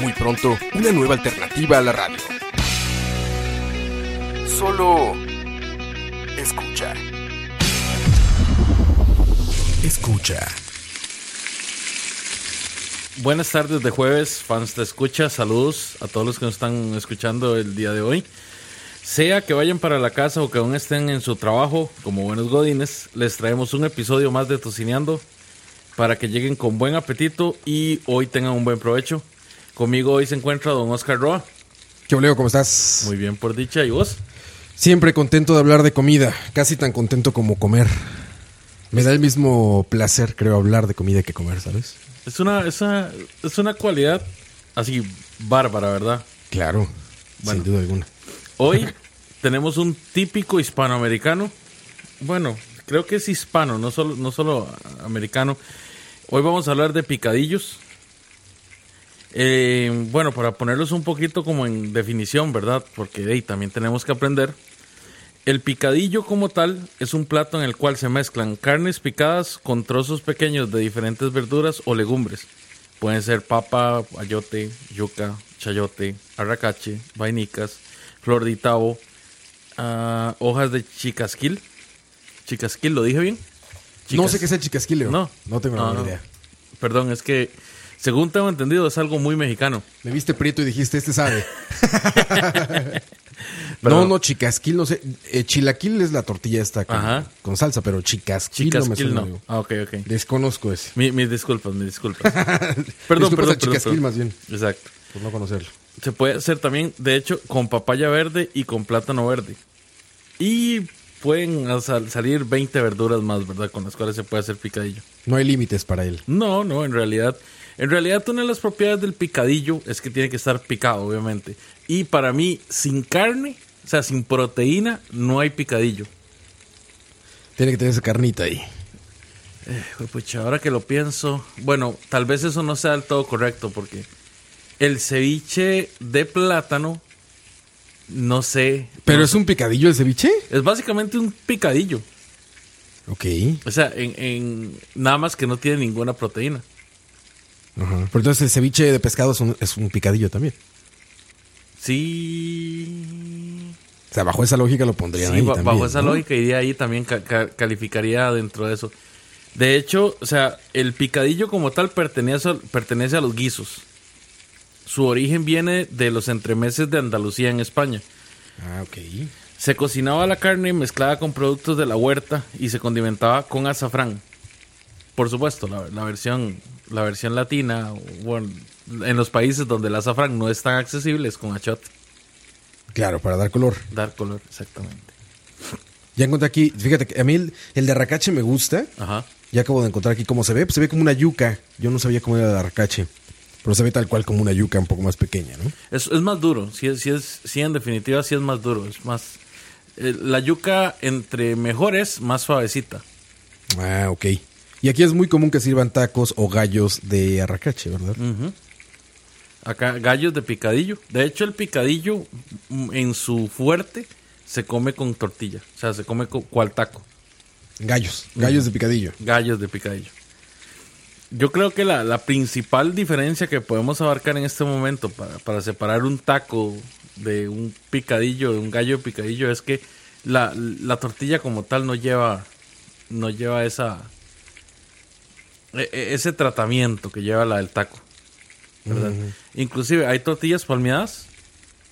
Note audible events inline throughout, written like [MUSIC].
Muy pronto, una nueva alternativa a la radio. Solo escucha. Escucha. Buenas tardes de jueves, fans de escucha, saludos a todos los que nos están escuchando el día de hoy. Sea que vayan para la casa o que aún estén en su trabajo como buenos godines, les traemos un episodio más de Tocineando para que lleguen con buen apetito y hoy tengan un buen provecho. Conmigo hoy se encuentra don Oscar Roa. ¿Qué Leo? ¿Cómo estás? Muy bien por dicha, ¿y vos? Siempre contento de hablar de comida, casi tan contento como comer. Me da el mismo placer, creo, hablar de comida que comer, ¿sabes? Es una, es una, es una cualidad así bárbara, ¿verdad? Claro, Bueno. sin duda alguna. Hoy [LAUGHS] tenemos un típico hispanoamericano. Bueno, creo que es hispano, no solo, no solo americano. Hoy vamos a hablar de picadillos. Eh, bueno, para ponerlos un poquito como en definición, ¿verdad? Porque también tenemos que aprender. El picadillo como tal es un plato en el cual se mezclan carnes picadas con trozos pequeños de diferentes verduras o legumbres. Pueden ser papa, ayote, yuca, chayote, arracache, vainicas, flor de tabo, ah, hojas de chicasquil. Chicasquil, ¿lo dije bien? No sé qué es el chicasquileo. No. No tengo No, idea. Perdón, es que según tengo entendido es algo muy mexicano. Me viste prieto y dijiste, este sabe. [LAUGHS] no, no, chicasquil, no sé. Eh, chilaquil es la tortilla esta con, con salsa, pero chicasquil, no me suena. no. Ah, ok, ok. Desconozco ese. Mi- mis disculpas, mis disculpas. [LAUGHS] perdón, Disculpas perdón, chicasquil, perdón. más bien. Exacto. Por no conocerlo. Se puede hacer también, de hecho, con papaya verde y con plátano verde. Y pueden sal- salir 20 verduras más, ¿verdad? Con las cuales se puede hacer picadillo. No hay límites para él. No, no, en realidad. En realidad, una de las propiedades del picadillo es que tiene que estar picado, obviamente. Y para mí, sin carne, o sea, sin proteína, no hay picadillo. Tiene que tener esa carnita ahí. Pues, pucha, ahora que lo pienso, bueno, tal vez eso no sea del todo correcto porque el ceviche de plátano, no sé. ¿Pero no es sé. un picadillo el ceviche? es básicamente un picadillo. Ok. O sea, en, en- nada más que no tiene ninguna proteína. Ajá. Pero entonces el ceviche de pescado es un, es un picadillo también. Sí. O sea, bajo esa lógica lo pondrían Sí, ahí ba- también, bajo esa ¿no? lógica iría ahí también ca- ca- calificaría dentro de eso. De hecho, o sea, el picadillo como tal pertenece, a- pertenece a los guisos. Su origen viene de los entremeses de Andalucía en España. Ah, ok. Se cocinaba la carne mezclada con productos de la huerta y se condimentaba con azafrán. Por supuesto, la, la versión la versión latina, bueno, en los países donde el azafrán no es tan accesible es con achot, Claro, para dar color. dar color, exactamente. Ya encontré aquí, fíjate que a mí el, el de arracache me gusta. Ajá. Ya acabo de encontrar aquí cómo se ve. Pues se ve como una yuca. Yo no sabía cómo era el arracache. Pero se ve tal cual como una yuca un poco más pequeña, ¿no? Es, es más duro, sí, es, sí, es, sí, en definitiva sí es más duro, es más... eh, la yuca entre mejor es, más suavecita. Ah, ok. Y aquí es muy común que sirvan tacos o gallos de arracache, ¿verdad? Acá gallos de picadillo. De hecho, el picadillo mm, en su fuerte se come con tortilla. O sea, se come con cual taco. Gallos. Gallos de picadillo. Gallos de picadillo. Yo creo que la, la principal diferencia que podemos abarcar en este momento para, para separar un taco de un picadillo, de un gallo de picadillo, es que la, la tortilla como tal no lleva, no lleva esa, e- e- ese tratamiento que lleva la del taco. ¿verdad? Inclusive hay tortillas palmeadas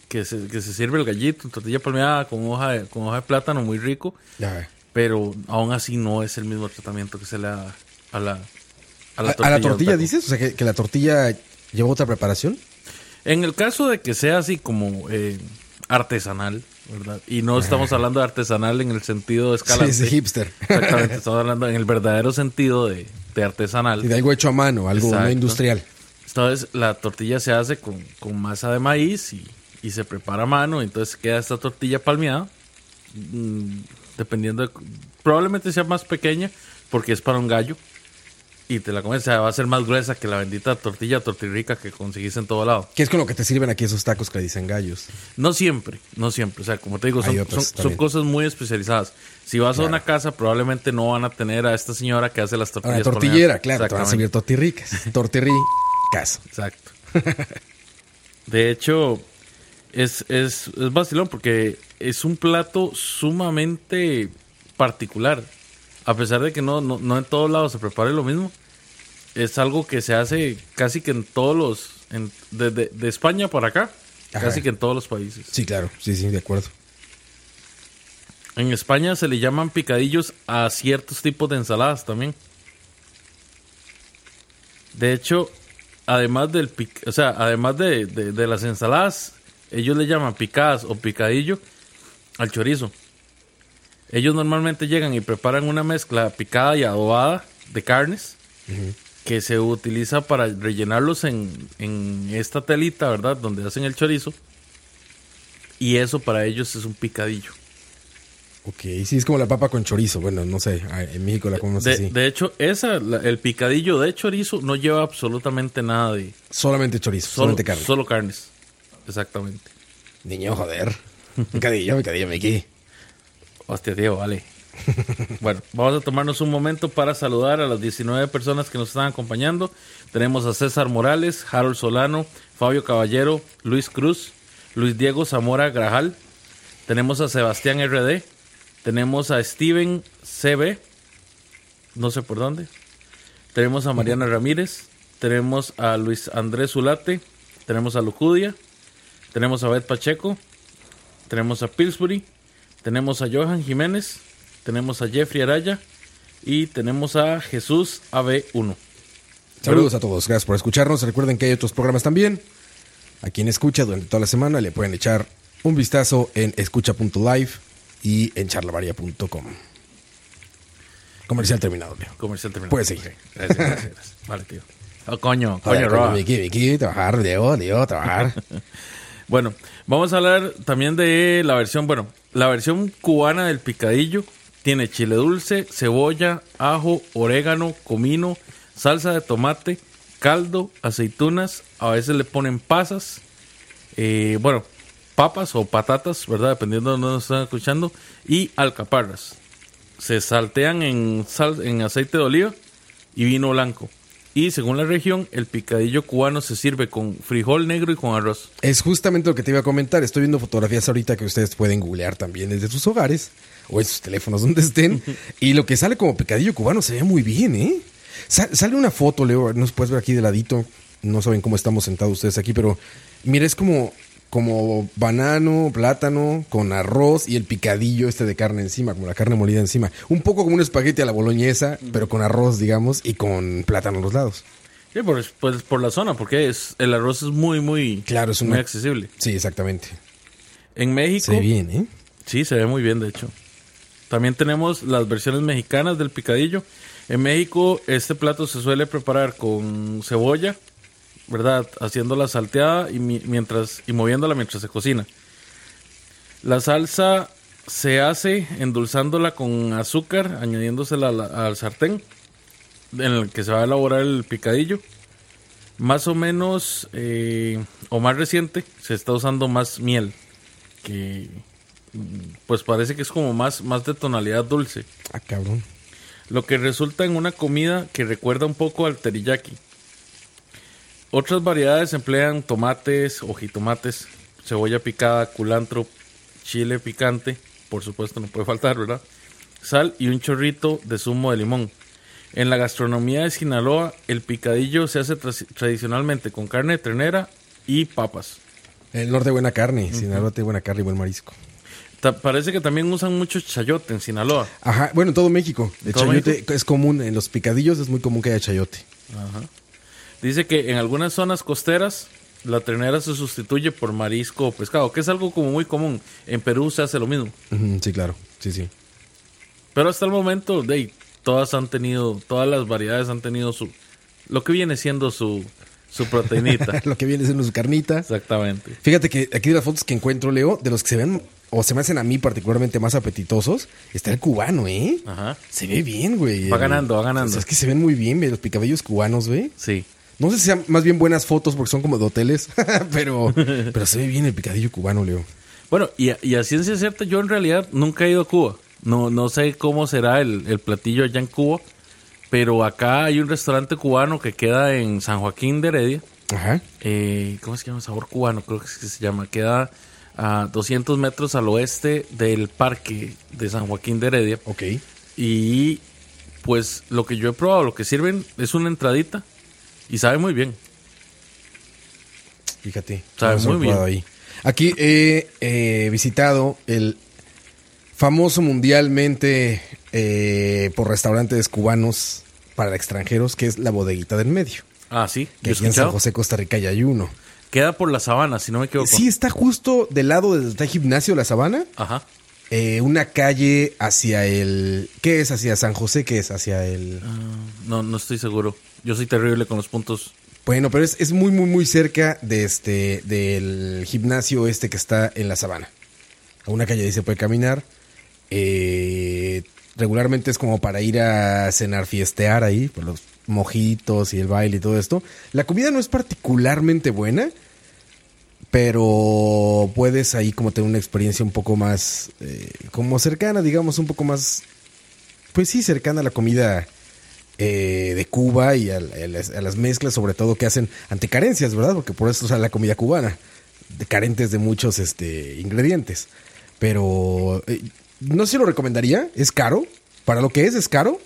que se, que se sirve el gallito, tortilla palmeada con hoja de, con hoja de plátano muy rico, pero aún así no es el mismo tratamiento que se le da a la, ¿A, a la tortilla del taco. dices? O sea, que, que la tortilla lleva otra preparación. En el caso de que sea así como eh, artesanal, ¿verdad? Y no estamos hablando de artesanal en el sentido de Sí, escalante. es de hipster. Exactamente, estamos hablando en el verdadero sentido de, de artesanal. Y de algo hecho a mano, algo no industrial. Entonces la tortilla se hace con, con masa de maíz y, y se prepara a mano. Entonces queda esta tortilla palmeada. mm, dependiendo de... Probablemente sea más pequeña porque es para un gallo. Y te la comes, o sea, va a ser más gruesa que la bendita tortilla tortirrica que conseguís en todo lado. ¿Qué es con lo que te sirven aquí esos tacos que dicen gallos? No siempre, no siempre. O sea, como te digo, son, cosas muy especializadas. Si vas a una casa, probablemente no van a tener a esta señora que hace las A tortillas. la tortillera, claro, te van a servir tortirricas. [LAUGHS] Tortirricas. Exacto. De hecho, es, es, es vacilón porque es un plato sumamente particular. A pesar de que no, no, no en todos lados se prepare lo mismo, es algo que se hace casi que en todos los. En, desde de España para acá, Ajá. casi que en todos los países. Sí, claro, sí, sí, de acuerdo. En España se le llaman picadillos a ciertos tipos de ensaladas también. De hecho, además del pic- o sea, además de, de- de las ensaladas, ellos le llaman picadas o picadillo al chorizo. Ellos normalmente llegan y preparan una mezcla picada y adobada de carnes que se utiliza para rellenarlos en, en esta telita, ¿verdad? Donde hacen el chorizo. Y eso para ellos es un picadillo. Ok, sí, es como la papa con chorizo. Bueno, no sé, en México la comemos De, así. de hecho, esa, la- el picadillo de chorizo no lleva absolutamente nada de... Solamente chorizo, Solo, solamente carne. solo carnes. Exactamente. Niño, joder. Picadillo, picadillo, Miki. Hostia, tío, vale. [LAUGHS] bueno, vamos a tomarnos un momento para saludar a las 19 personas que nos están acompañando. Tenemos a César Morales, Harold Solano, Fabio Caballero, Luis Cruz, Luis Diego Zamora Grajal. Tenemos a Sebastián RD. Tenemos a Steven CB. No sé por dónde. Tenemos a Mariana Ramírez. Tenemos a Luis Andrés Zulate. Tenemos a Lucudia. Tenemos a Beth Pacheco. Tenemos a Pillsbury. Tenemos a Johan Jiménez. Tenemos a Jeffrey Araya. Y tenemos a Jesús AB1. Saludos a todos, gracias por escucharnos. Recuerden que hay otros programas también. A quien escucha durante toda la semana le pueden echar un vistazo en escucha.live y en charlavaria.com. Comercial terminado, Leo. Comercial terminado. Puede seguir. Ok, Gracias, gracias, gracias. [LAUGHS] Vale, tío. Oh, coño, coño, Roa. Miki, Miki, trabajar, Leo, Leo, trabajar. [LAUGHS] Bueno, vamos a hablar también de la versión, bueno, la versión cubana del picadillo. Tiene chile dulce, cebolla, ajo, orégano, comino, salsa de tomate, caldo, aceitunas. A veces le ponen pasas. eh, bueno, papas o patatas, ¿verdad? Dependiendo de dónde nos están escuchando. Y alcaparras. Se saltean en, sal, en aceite de oliva y vino blanco. Y según la región, el picadillo cubano se sirve con frijol negro y con arroz. Es justamente lo que te iba a comentar. Estoy viendo fotografías ahorita que ustedes pueden googlear también desde sus hogares o en sus teléfonos [LAUGHS] donde estén. [LAUGHS] y lo que sale como picadillo cubano se ve muy bien, ¿eh? Sa- sale una foto, Leo, nos puedes ver aquí de ladito. No saben cómo estamos sentados ustedes aquí, pero mira, es como, como banano, plátano, con arroz y el picadillo este de carne encima, como la carne molida encima. Un poco como un espagueti a la boloñesa, pero con arroz, digamos, y con plátano a los lados. Sí, por, pues por la zona, porque es, el arroz es muy, muy, Claro, es muy accesible. Sí, exactamente. En México, Se ve bien, ¿eh? sí, se ve muy bien, de hecho. También tenemos las versiones mexicanas del picadillo. En México, este plato se suele preparar con cebolla, ¿verdad? Haciéndola salteada y, mi- mientras, y moviéndola mientras se cocina. La salsa se hace endulzándola con azúcar, añadiéndosela a la- al sartén en el que se va a elaborar el picadillo. Más o menos, eh, o más reciente, se está usando más miel, que pues parece que es como más, más de tonalidad dulce. Ah, cabrón. Lo que resulta en una comida que recuerda un poco al teriyaki. Otras variedades emplean tomates, ojitomates, cebolla picada, culantro, chile picante, por supuesto no puede [LAUGHS] faltar, ¿verdad? Sal y un chorrito de zumo de limón. En la gastronomía de Sinaloa, el picadillo se hace tra- tradicionalmente con carne de ternera y papas. El norte buena carne, Sinaloa tiene buena carne y buen marisco. Ta- parece que también usan mucho chayote en Sinaloa. Ajá, bueno, en todo México. El ¿Todo chayote México? es común, en los picadillos es muy común que haya chayote. Dice que en algunas zonas costeras la ternera se sustituye por marisco o pescado, que es algo como muy común. En Perú se hace lo mismo. Sí, claro, sí, sí. Pero hasta el momento, de, todas han tenido, todas las variedades han tenido su, lo que viene siendo su, Su proteinita. [LAUGHS] lo que viene siendo su carnita. Exactamente. Fíjate que aquí de las fotos que encuentro, Leo, de los que se ven o se me hacen a mí particularmente más apetitosos, está el cubano, ¿eh? Ajá. Se ve bien, güey. Va ganando, va ganando. o sea, es que se ven muy bien, güey, los picabellos cubanos, güey. Sí. No sé si sean más bien buenas fotos porque son como de hoteles, [LAUGHS] pero, pero se ve bien el picadillo cubano, Leo. Bueno, y a, y a ciencia cierta, yo en realidad nunca he ido a Cuba. No, no sé cómo será el, el platillo allá en Cuba, pero acá hay un restaurante cubano que queda en San Joaquín de Heredia. Ajá. Eh, ¿Cómo se llama? Sabor cubano, creo que es que se llama. Queda a 200 metros al oeste del parque de San Joaquín de Heredia. Ok. Y pues lo que yo he probado, lo que sirven es una entradita y sabe muy bien. Fíjate. Sabe muy probado ahí. Aquí he eh, visitado el famoso mundialmente eh, por restaurantes cubanos para extranjeros, que es la bodeguita del medio. Ah, sí. Que aquí en San. José, Costa Rica, ya hay uno. Queda por la sabana, si no me equivoco. Sí, está justo del lado donde está el gimnasio de la Sabana. Ajá. eh, una calle hacia el... ¿Qué es? ¿Hacia San José? ¿Qué es? Hacia el... Ah, no, no estoy seguro. Yo soy terrible con los puntos. Bueno, pero es, es muy, muy, muy cerca de este, del gimnasio este que está en la sabana. A una calle ahí se puede caminar. Eh, regularmente es como para ir a cenar, fiestear ahí, por los mojitos y el baile y todo esto. La comida no es particularmente buena, pero puedes ahí como tener una experiencia un poco más, eh, como cercana, digamos, un poco más, pues sí, cercana a la comida eh, de Cuba y a, a las, mezclas, sobre todo, que hacen ante carencias, ¿verdad? Porque por eso sale la comida cubana, de carentes de muchos este, ingredientes. Pero eh, no sé si lo recomendaría, es caro, para lo que es, es caro,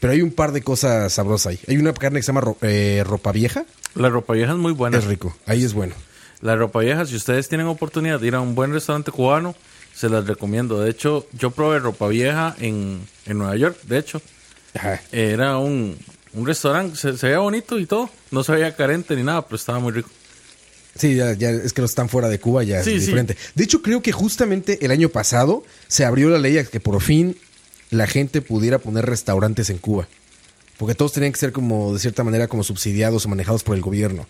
pero hay un par de cosas sabrosas ahí. Hay una carne que se llama ro- eh, ropa vieja, La ropa vieja es muy buena. es rico, ahí es bueno. La ropa vieja, si ustedes tienen oportunidad de ir a un buen restaurante cubano, se las recomiendo. De hecho, yo probé ropa vieja en, en Nueva York, de hecho. Ajá. Era un, un restaurante, se, se veía bonito y todo. No se veía carente ni nada, pero estaba muy rico. Sí, ya, ya es que los están fuera de Cuba, ya Sí, es sí. diferente. De hecho, creo que justamente el año pasado se abrió la ley a que por fin la gente pudiera poner restaurantes en Cuba. Porque todos tenían que ser como, de cierta manera, como subsidiados o manejados por el gobierno.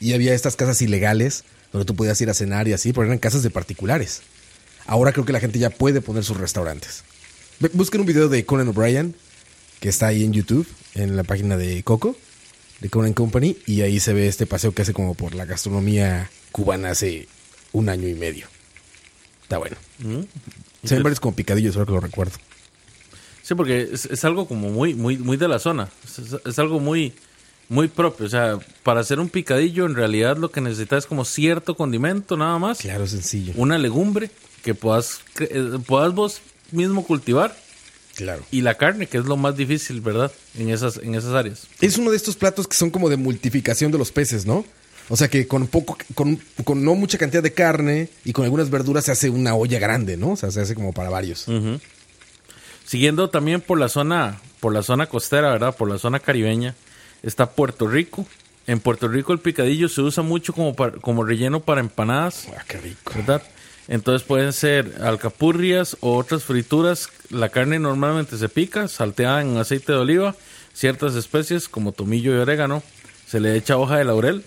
Y había estas casas ilegales donde tú podías ir a cenar y así, pero eran casas de particulares. Ahora creo que la gente ya puede poner sus restaurantes. Busquen un video de Conan O'Brien, que está ahí en YouTube, en la página de Coco, de Conan Company, y ahí se ve este paseo que hace como por la gastronomía cubana hace un año y medio. Está bueno. Se ven varios como picadillos, ahora que lo recuerdo. Sí, porque es, es algo como muy, muy, muy de la zona. Es, es- es algo muy, muy propio. O sea, para hacer un picadillo, en realidad lo que necesitas es como cierto condimento, nada más. Claro, sencillo. Una legumbre que puedas, eh, puedas vos mismo cultivar. Claro. Y la carne, que es lo más difícil, ¿verdad? En esas, en esas áreas. Es uno de estos platos que son como de multiplicación de los peces, ¿no? O sea que con poco, con, con no mucha cantidad de carne y con algunas verduras se hace una olla grande, ¿no? O sea, se hace como para varios. Siguiendo también por la zona, por la zona costera, ¿verdad? Por la zona caribeña, está Puerto Rico. En Puerto Rico el picadillo se usa mucho como, para- como relleno para empanadas, Ah, qué rico. ¿verdad? Entonces pueden ser alcapurrias o otras frituras. La carne normalmente se pica, salteada en aceite de oliva, ciertas especies como tomillo y orégano. Se le echa hoja de laurel,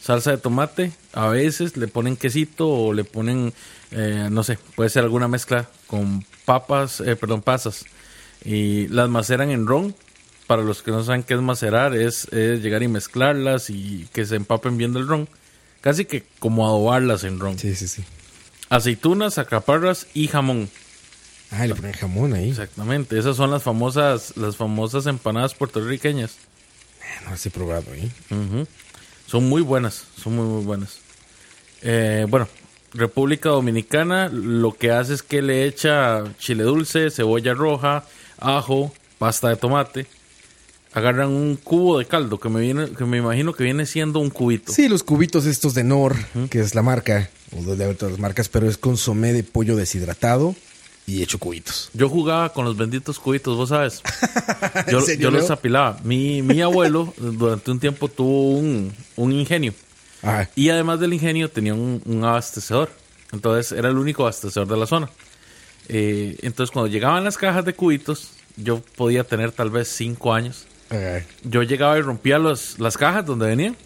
salsa de tomate. A veces le ponen quesito o le ponen, eh, no sé, puede ser alguna mezcla con papas, eh, perdón, pasas. Y las maceran en ron. Para los que no saben qué es macerar, es, es llegar y mezclarlas y que se empapen bien del ron. Casi que como adobarlas en ron. Sí, sí, sí. Aceitunas, acaparras y jamón. Ah, le ponen jamón ahí. Exactamente. Esas son las famosas, las famosas empanadas puertorriqueñas. No las he probado ahí. Ujú. Son muy buenas, son muy, muy buenas. Eh, bueno, República Dominicana lo que hace es que le echa chile dulce, cebolla roja, ajo, pasta de tomate. Agarran un cubo de caldo que me, viene, que me imagino que viene siendo un cubito. Sí, los cubitos estos de Nor, que es la marca, o de, de otras marcas, pero es consomé de pollo deshidratado y hecho cubitos. Yo jugaba con los benditos cubitos, vos sabes. [LAUGHS] Yo, ¿En serio, yo los apilaba. Mi, mi abuelo durante un tiempo tuvo un, un ingenio. Ah, Y además del ingenio tenía un, un abastecedor. Entonces era el único abastecedor de la zona. Eh, entonces cuando llegaban las cajas de cubitos, yo podía tener tal vez cinco años. Yo llegaba y rompía los, las cajas donde venían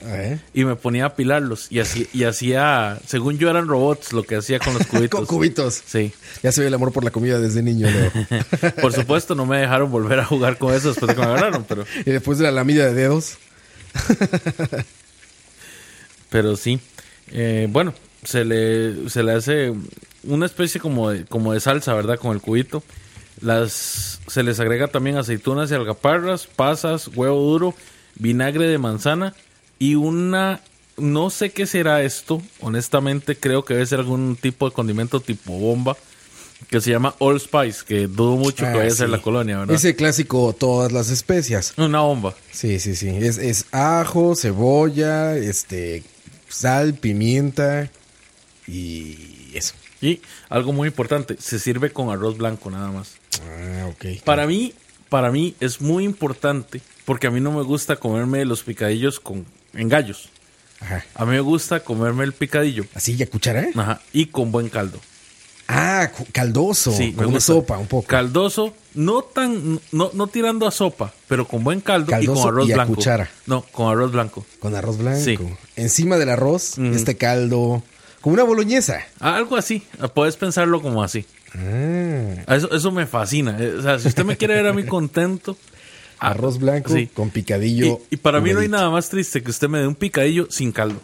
y me ponía a apilarlos y así y hacía, según yo eran robots lo que hacía con los [LAUGHS] Con cubitos. cubitos. Sí. Ya se ve el amor por la comida desde niño. [LAUGHS] Por supuesto no me dejaron volver a jugar con eso después de que me agarraron, pero [LAUGHS] y después de la lamida de dedos. Pero sí. Eh, bueno, se le, se le hace una especie como de, como de salsa, ¿verdad? Con el cubito. Las, se les agrega también aceitunas y algaparras, pasas, huevo duro, vinagre de manzana y una... No sé qué será esto. Honestamente creo que debe ser algún tipo de condimento tipo bomba. Que se llama All Spice. Que dudo mucho que Ah, vaya a ser la colonia, ¿verdad? Ese clásico, todas las especias. Una bomba. Sí, sí, sí. Es, es ajo, cebolla, este, sal, pimienta y eso. Y algo muy importante, se sirve con arroz blanco nada más. Ah, ok. Para mí, para mí es muy importante porque a mí no me gusta comerme los picadillos con en gallos. Ajá. A mí me gusta comerme el picadillo ¿Así ya cuchara? ajá, y con buen caldo. Ah, caldoso. Sí, como una sopa, un poco. Caldoso, no tan no, no tirando a sopa, pero con buen caldo y con arroz y a blanco. cuchara. No, con arroz blanco. Con arroz blanco. Sí. Encima del arroz, este caldo. Como una boloñesa. Algo así, puedes pensarlo como así. Ah, Eso, eso me fascina. Eh, O sea, si usted me quiere ver a mí contento, arroz blanco sí. con picadillo. Y, y para mí no hay nada más triste que usted me dé un picadillo sin caldo.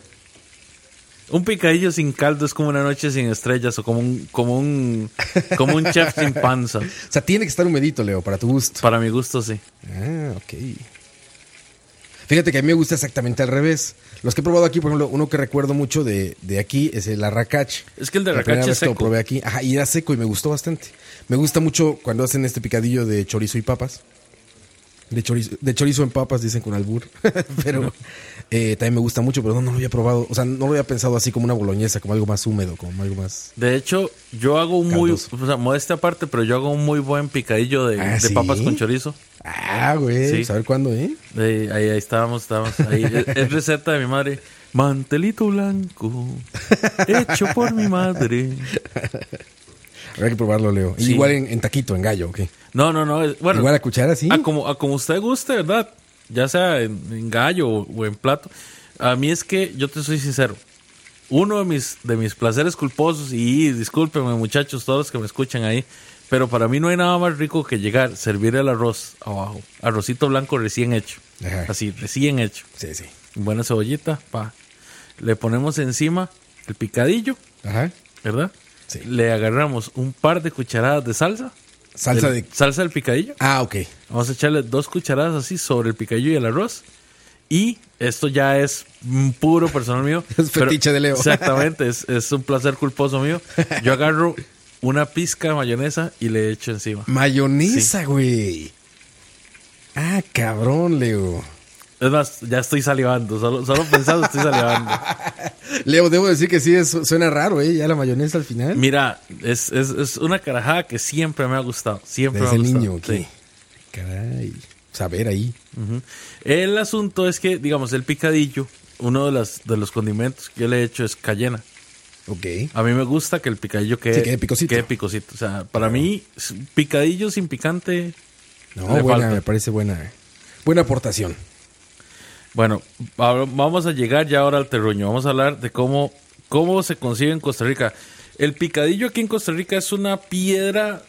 Un picadillo sin caldo es como una noche sin estrellas o como un, como un, como un chef sin panza. [LAUGHS] O sea, tiene que estar humedito, Leo, para tu gusto. Para mi gusto, sí. Ah, ok. Fíjate que a mí me gusta exactamente al revés. Los que he probado aquí, por ejemplo, uno que recuerdo mucho de, de aquí es el arracache. Es que el de arracache es que lo seco. probé aquí. Ajá, y era seco y me gustó bastante. Me gusta mucho cuando hacen este picadillo de chorizo y papas. De chorizo, de chorizo en papas, dicen con albur. [LAUGHS] pero eh, también me gusta mucho, pero no, no lo había probado. O sea, no lo había pensado así como una boloñesa, como algo más húmedo, como algo más... De hecho, yo hago un muy, Caldoso. o sea, modestia aparte, pero yo hago un muy buen picadillo de, Ah, de ¿sí? papas con chorizo. Ah, güey. Sí. cuándo, ¿eh? Eh, ahí, ahí estábamos, estábamos. Ahí. es, [LAUGHS] es receta de mi madre. Mantelito blanco, hecho por mi madre. Habrá que probarlo, Leo. Sí. Igual en, en taquito, en gallo, ¿ok? No, no, no. es- bueno, Igual a cuchara, sí. A como, a como usted guste, ¿verdad? Ya sea en, en gallo o, o en plato. A mí es que, yo te soy sincero, uno de mis, de mis placeres culposos, y discúlpenme muchachos, todos los que me escuchan ahí, pero para mí no hay nada más rico que llegar, servir el arroz abajo, arrocito blanco recién hecho, Ajá. así, recién hecho, Sí, sí. buena cebollita, pa. Le ponemos encima el picadillo, Ajá. ¿verdad? Sí. Le agarramos un par de cucharadas de salsa. Salsa del- de... Salsa del picadillo. Ah, ok. Vamos a echarle dos cucharadas así sobre el picadillo y el arroz. Y esto ya es puro personal mío. [LAUGHS] Es fetiche de Leo. Exactamente, es, es un placer culposo mío. Yo agarro una pizca de mayonesa y le echo encima. Mayonesa, güey. Ah, cabrón, Leo. Es más, ya estoy salivando. Solo, solo pensando estoy salivando. [LAUGHS] Leo, debo decir que sí, es- suena raro, ¿eh? Ya la mayonesa al final. Mira, es, es, es una carajada que siempre me ha gustado. Siempre Desde me ha niño, gustado. ¿qué? Sí. Caray. Saber ahí. El asunto es que, digamos, el picadillo, uno de, las, de los condimentos que yo le he hecho es cayena. Ok. A mí me gusta que el picadillo quede, Sí, quede picosito. quede picosito. O sea, para mí, picadillo sin picante. No, buena, falta. me parece buena. Buena aportación. Bueno, vamos a llegar ya ahora al terruño. Vamos a hablar de cómo, cómo se concibe en Costa Rica. El picadillo aquí en Costa Rica es una piedra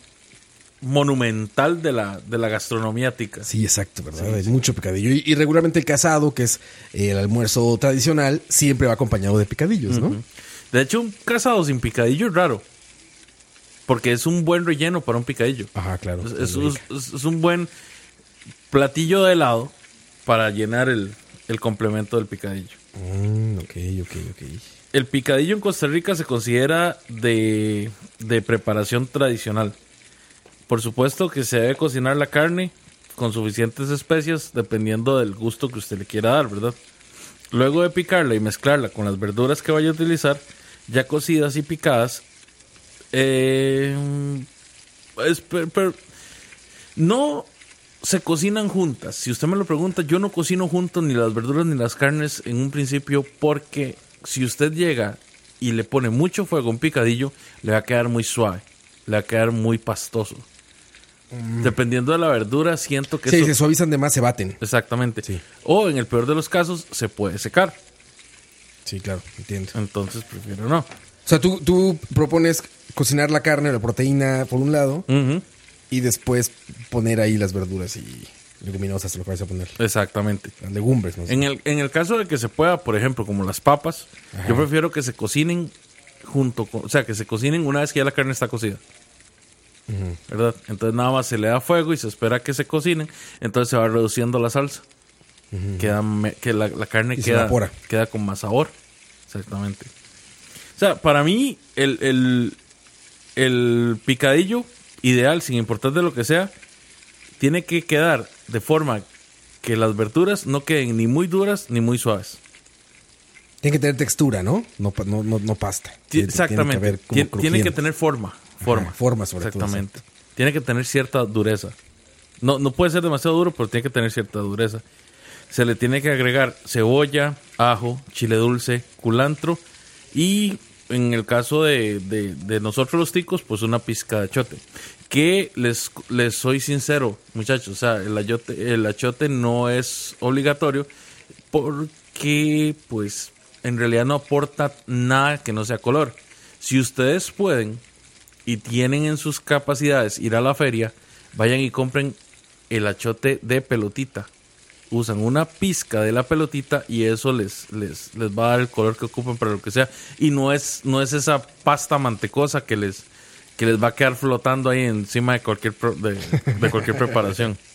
monumental de la, de la gastronomía tica. Sí, exacto, ¿verdad? Hay mucho picadillo. Y, y regularmente el casado, que es el almuerzo tradicional, siempre va acompañado de picadillos, ¿no? De hecho, un casado sin picadillo es raro. Porque es un buen relleno para un picadillo. Ajá, claro. Es, Muy es- rica. es- es un buen platillo de helado para llenar el, el complemento del picadillo. Mm, ok, ok, ok. El picadillo en Costa Rica se considera de, de preparación tradicional. Por supuesto que se debe cocinar la carne con suficientes especias dependiendo del gusto que usted le quiera dar, ¿verdad? Luego de picarla y mezclarla con las verduras que vaya a utilizar, ya cocidas y picadas, eh, no se cocinan juntas. Si usted me lo pregunta, yo no cocino juntos ni las verduras ni las carnes en un principio porque si usted llega y le pone mucho fuego a un picadillo, le va a quedar muy suave, le va a quedar muy pastoso. Dependiendo de la verdura, siento que Sí, eso- se suavizan de más, se baten. Exactamente. Sí. O en el peor de los casos, se puede secar. Sí, claro, entiendo. Entonces prefiero no. O sea, tú, tú propones cocinar la carne, la proteína por un lado, y después poner ahí las verduras y leguminosas, lo que vas a poner. Exactamente. Las legumbres, ¿no? En el, en el caso de que se pueda, por ejemplo, como las papas, Ajá. yo prefiero que se cocinen junto con, o sea, que se cocinen una vez que ya la carne está cocida. ¿Verdad? Entonces nada más se le da fuego y se espera que se cocinen, entonces se va reduciendo la salsa. Queda me- que la, la carne queda, queda con más sabor. Exactamente. O sea, para mí, el, el, el picadillo ideal, sin importar de lo que sea, tiene que quedar de forma que las verduras no queden ni muy duras ni muy suaves. Tiene que tener textura, ¿no? No, no, no, no pasta. Exactamente. Tiene que, tiene tener forma. Forma. Ajá, [LAUGHS] forma sobre todo, Exactamente. Tiene que tener cierta dureza. No, no puede ser demasiado duro, pero tiene que tener cierta dureza. Se le tiene que agregar cebolla, ajo, chile dulce, culantro y en el caso de, de- de nosotros los ticos, pues una pizca de achote. Que les, les soy sincero, muchachos, o sea, el achote, el achote no es obligatorio porque pues en realidad no aporta nada que no sea color. Si ustedes pueden y tienen en sus capacidades ir a la feria, vayan y compren el achote de pelotita. Usan una pizca de la pelotita y eso les, les, les va a dar el color que ocupen para lo que sea. Y no es, no es esa pasta mantecosa que les, que les va a quedar flotando ahí encima de cualquier, pro- de, de cualquier preparación. [LAUGHS]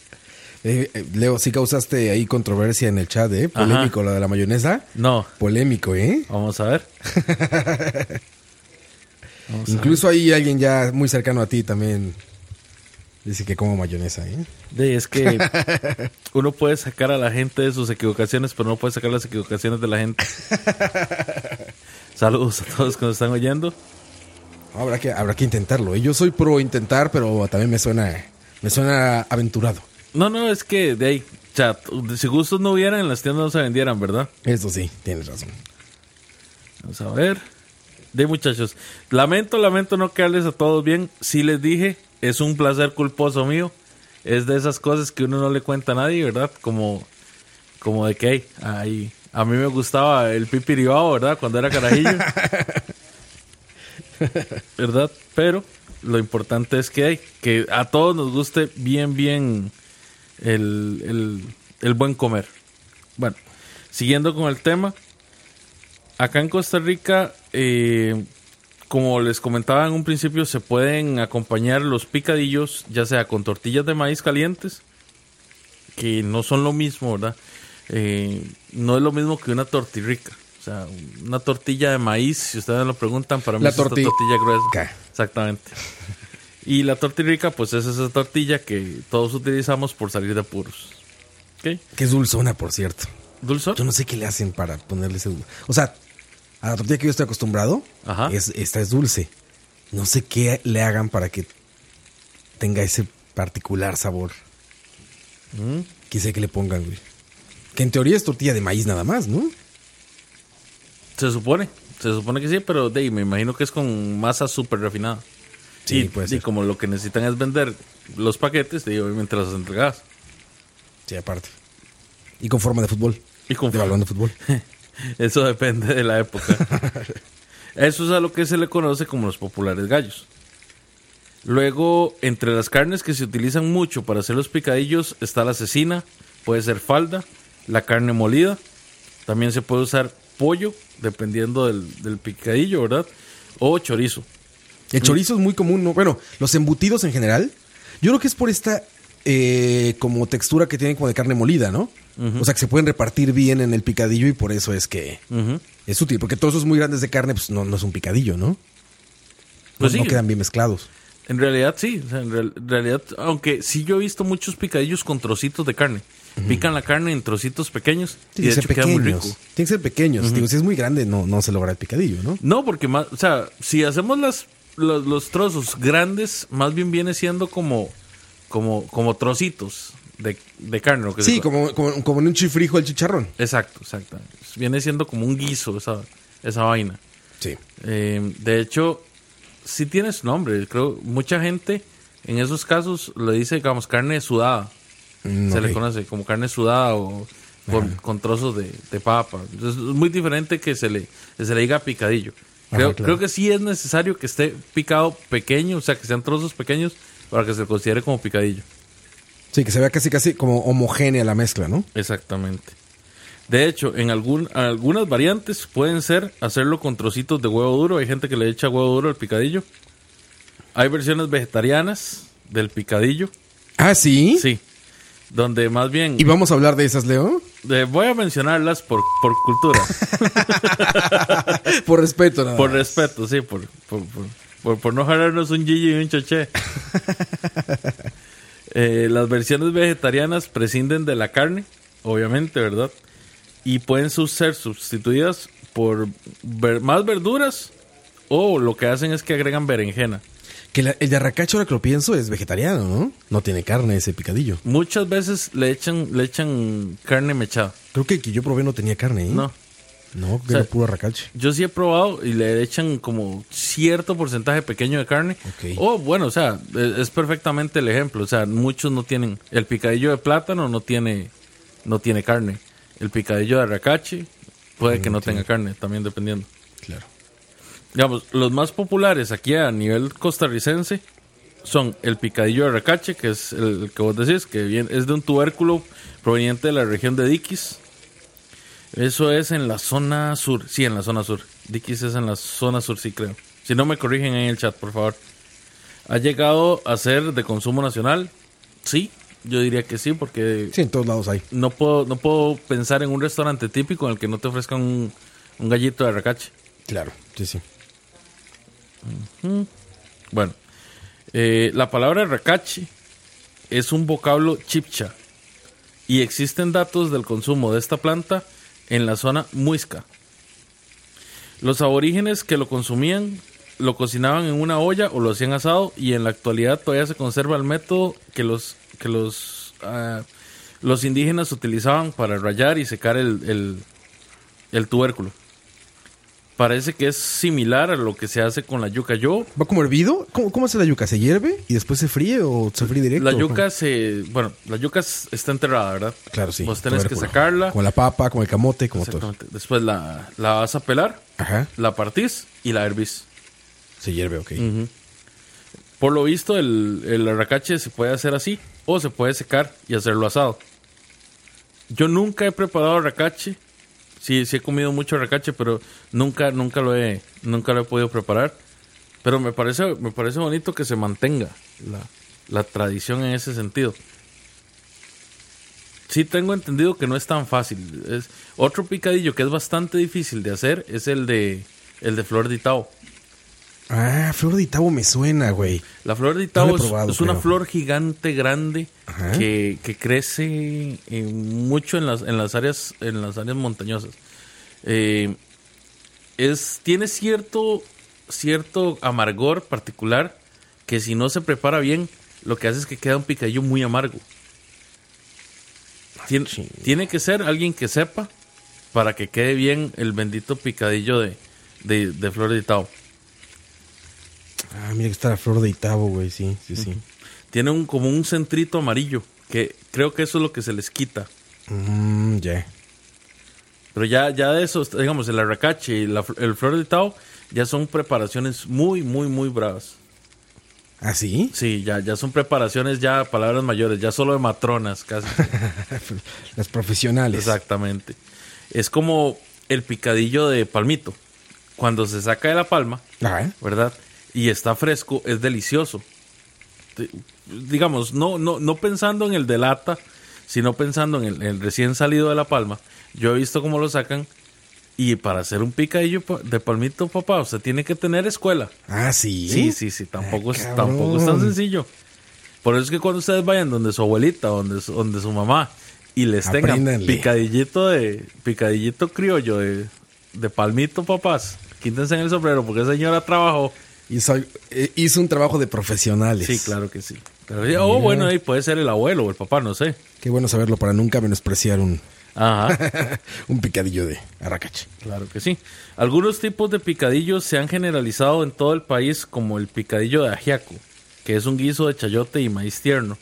Eh, eh, Leo, sí causaste ahí controversia en el chat, ¿eh? Polémico lo de la mayonesa. No, Polémico, ¿eh? vamos a ver. [LAUGHS] Vamos Incluso ahí alguien ya muy cercano a ti también dice que como mayonesa, ¿eh? De, es que [LAUGHS] uno puede sacar a la gente de sus equivocaciones, pero no puede sacar las equivocaciones de la gente. [LAUGHS] Saludos a todos que nos están oyendo. Habrá que, habrá que intentarlo. ¿eh? Yo soy pro intentar, pero también me suena, me suena aventurado. No, no, es que de ahí, chat, si gustos no hubieran, en las tiendas no se vendieran, ¿verdad? Eso sí, tienes razón. Vamos a ver. De muchachos, lamento, lamento no quedarles a todos bien. Sí les dije, es un placer culposo mío. Es de esas cosas que uno no le cuenta a nadie, ¿verdad? Como, como de que ahí, a mí me gustaba el pipiribao, ¿verdad? Cuando era carajillo. [LAUGHS] ¿Verdad? Pero lo importante es que, hey, que a todos nos guste bien, bien el, el, el buen comer. Bueno, siguiendo con el tema, acá en Costa Rica, eh, como les comentaba en un principio, se pueden acompañar los picadillos, ya sea con tortillas de maíz calientes, que no son lo mismo, ¿verdad? Eh, no es lo mismo que una tortirrica. O sea, una tortilla de maíz, si ustedes lo preguntan, para mí La es esta torti- tortilla gruesa. Exactamente. Y la tortirrica, pues es esa tortilla que todos utilizamos por salir de apuros. ¿Ok? Que es dulzona, por cierto. ¿Dulzor? Yo no sé qué le hacen para ponerle ese. O sea, a la tortilla que yo estoy acostumbrado, Ajá. es, esta es dulce. No sé qué le hagan para que tenga ese particular sabor. Mm. Qué sé que le pongan, güey. Que en teoría es tortilla de maíz nada más, ¿no? Se supone, se supone que sí, pero de me imagino que es con masa súper refinada. Sí, y, puede y como lo que necesitan es vender los paquetes, de obviamente las entregadas. Sí, aparte. Y con forma de fútbol. Y con de balón de fútbol. [LAUGHS] [LAUGHS] Eso depende de la época. [LAUGHS] Eso es a lo que se le conoce como los populares gallos. Luego, entre las carnes que se utilizan mucho para hacer los picadillos está la cecina, puede ser falda, la carne molida, también se puede usar pollo, dependiendo del, del picadillo, ¿verdad? O chorizo. El chorizo es muy común, ¿no? Bueno, los embutidos en general. Yo creo que es por esta eh, como textura que tienen como de carne molida, ¿no? O sea, que se pueden repartir bien en el picadillo y por eso es que es útil. Porque todos esos muy grandes de carne, pues no, no es un picadillo, ¿no? Pues no sí. quedan bien mezclados. En realidad sí, o sea, en real- realidad, aunque sí yo he visto muchos picadillos con trocitos de carne. Pican la carne en trocitos pequeños y Tienen de hecho queda muy pequeños. rico. Tienen que ser pequeños. Digo, si es muy grande, no, no se logra el picadillo, ¿no? No, porque más, o sea, si hacemos las, los, los trozos grandes, más bien viene siendo como, como, como trocitos de, de carne. lo que Sí, como, como, como en un chifrijo el chicharrón. Exacto, exacto. Viene siendo como un guiso esa, esa vaina. Sí. Eh, de hecho, sí tiene su nombre. Creo mucha gente En esos casos le dice, digamos, carne sudada. Mm, Se le conoce como carne sudada o con, con trozos de, de papa. Entonces, es muy diferente que se le, que se le diga picadillo. Creo, Ajá, claro. creo que sí es necesario que esté picado pequeño, o sea, que sean trozos pequeños para que se considere como picadillo. Sí, que se vea casi casi como homogénea la mezcla, ¿no? Exactamente. De hecho, en algún, algunas variantes pueden ser hacerlo con trocitos de huevo duro. Hay gente que le echa huevo duro al picadillo. Hay versiones vegetarianas del picadillo. Ah, sí. Sí. Donde más bien... ¿Y vamos a hablar de esas, Leo? de- voy a mencionarlas por, por cultura. [LAUGHS] Por respeto, nada por más. respeto, sí. Por, por, por, por- por no jalarnos un Gigi y un choché. [LAUGHS] Eh, las versiones vegetarianas prescinden de la carne, obviamente, ¿verdad? Y pueden ser sustituidas por ver- más verduras o lo que hacen es que agregan berenjena. Que la- el de arracacho, ahora que lo pienso, es vegetariano, ¿no? No tiene carne ese picadillo. Muchas veces le echan, le echan carne mechada. Creo que el que yo probé no tenía carne, ¿eh? No. No, que sea, era puro arracache. Yo sí he probado y le echan como cierto porcentaje pequeño de carne. O bueno, o sea, es, es perfectamente el ejemplo. O sea, muchos no tienen. El picadillo de plátano no tiene, no tiene carne. El picadillo de arracache puede que no tenga carne, también dependiendo. Claro. Digamos, los más populares aquí a nivel costarricense son el picadillo de arracache, que es el, el que vos decís, que viene, es de un tubérculo proveniente de la región de Diquis. Eso es en la zona sur. Sí, en la zona sur. Diquis es en la zona sur, sí creo. Si no me corrigen en el chat, por favor. ¿Ha llegado a ser de consumo nacional? Sí, yo diría que sí, porque Sí, en todos lados hay. no puedo, no puedo pensar en un restaurante típico en el que no te ofrezcan un, un gallito de arracache. Claro, sí, sí. Bueno, eh, la palabra racachi es un vocablo chipcha y existen datos del consumo de esta planta en la zona muisca. Los aborígenes que lo consumían lo cocinaban en una olla o lo hacían asado y en la actualidad todavía se conserva el método que los que los ah, los indígenas utilizaban para rayar y secar el, el, el tubérculo. Parece que es similar a lo que se hace con la yuca. Yo ¿Va como hervido? ¿Cómo, cómo hace la yuca? ¿Se hierve y después se fríe o se fríe directo? La yuca se. Bueno, la yuca es- está enterrada, ¿verdad? Claro, sí. Vos tenés que sacarla. Como la papa, como el camote, como todo. Exactamente. Después la, la vas a pelar, Ajá. la partís y la hervís. Se hierve, ok. Por lo visto, el, el arracache se puede hacer así o se puede secar y hacerlo asado. Yo nunca he preparado arracache. Sí, sí he comido mucho arracache, pero nunca, nunca lo he, nunca lo he podido preparar. Pero me parece, me parece bonito que se mantenga la, la tradición en ese sentido. Sí tengo entendido que no es tan fácil. Es, otro picadillo que es bastante difícil de hacer es el de el de flor de Itao. Ah, flor de Itabo me suena, güey. La flor de No he es, una flor gigante, grande, que, que crece eh, mucho en las, en las áreas, en las áreas montañosas. Eh, es, tiene cierto, cierto amargor particular que si no se prepara bien, lo que hace es que queda un picadillo muy amargo. Tien- ching. tiene que ser alguien que sepa para que quede bien el bendito picadillo de, de, de flor de Itao. Ah, mira que está la flor de Itabo, güey. Sí, sí, sí. Tiene un, como un centrito amarillo, que creo que eso es lo que se les quita. Mm, ya. Pero ya, ya de eso, digamos, el arracache y la el flor de Tao ya son preparaciones muy, muy, muy bravas. ¿Ah, sí? Sí, ya, ya son preparaciones ya palabras mayores, ya solo de matronas casi. [LAUGHS] Las profesionales. Exactamente. Es como el picadillo de palmito. Cuando se saca de la palma, Ajá. ¿verdad? Y está fresco, es delicioso. Digamos, no, no, no pensando en el de lata, sino pensando en el, el recién salido de la palma. Yo he visto cómo lo sacan. Y para hacer un picadillo de palmito, papá, usted tiene que tener escuela. Ah, sí. Sí, sí, sí, tampoco, Ah, es, tampoco es tan sencillo. Por eso es que cuando ustedes vayan donde su abuelita, donde, su- donde su mamá, y les tengan picadillito de picadillito criollo de, de palmito, papás, quítense en el sombrero porque esa señora trabajó. Hizo, eh, hizo un trabajo de profesionales. Sí, claro que sí. Pero, oh, bueno, ahí puede ser el abuelo o el papá, no sé. Qué bueno saberlo para nunca menospreciar un, Ajá, [LAUGHS] un picadillo de arracache. claro que sí. Algunos tipos de picadillos se han generalizado en todo el país como el picadillo de ajiaco, que es un guiso de chayote y maíz tierno.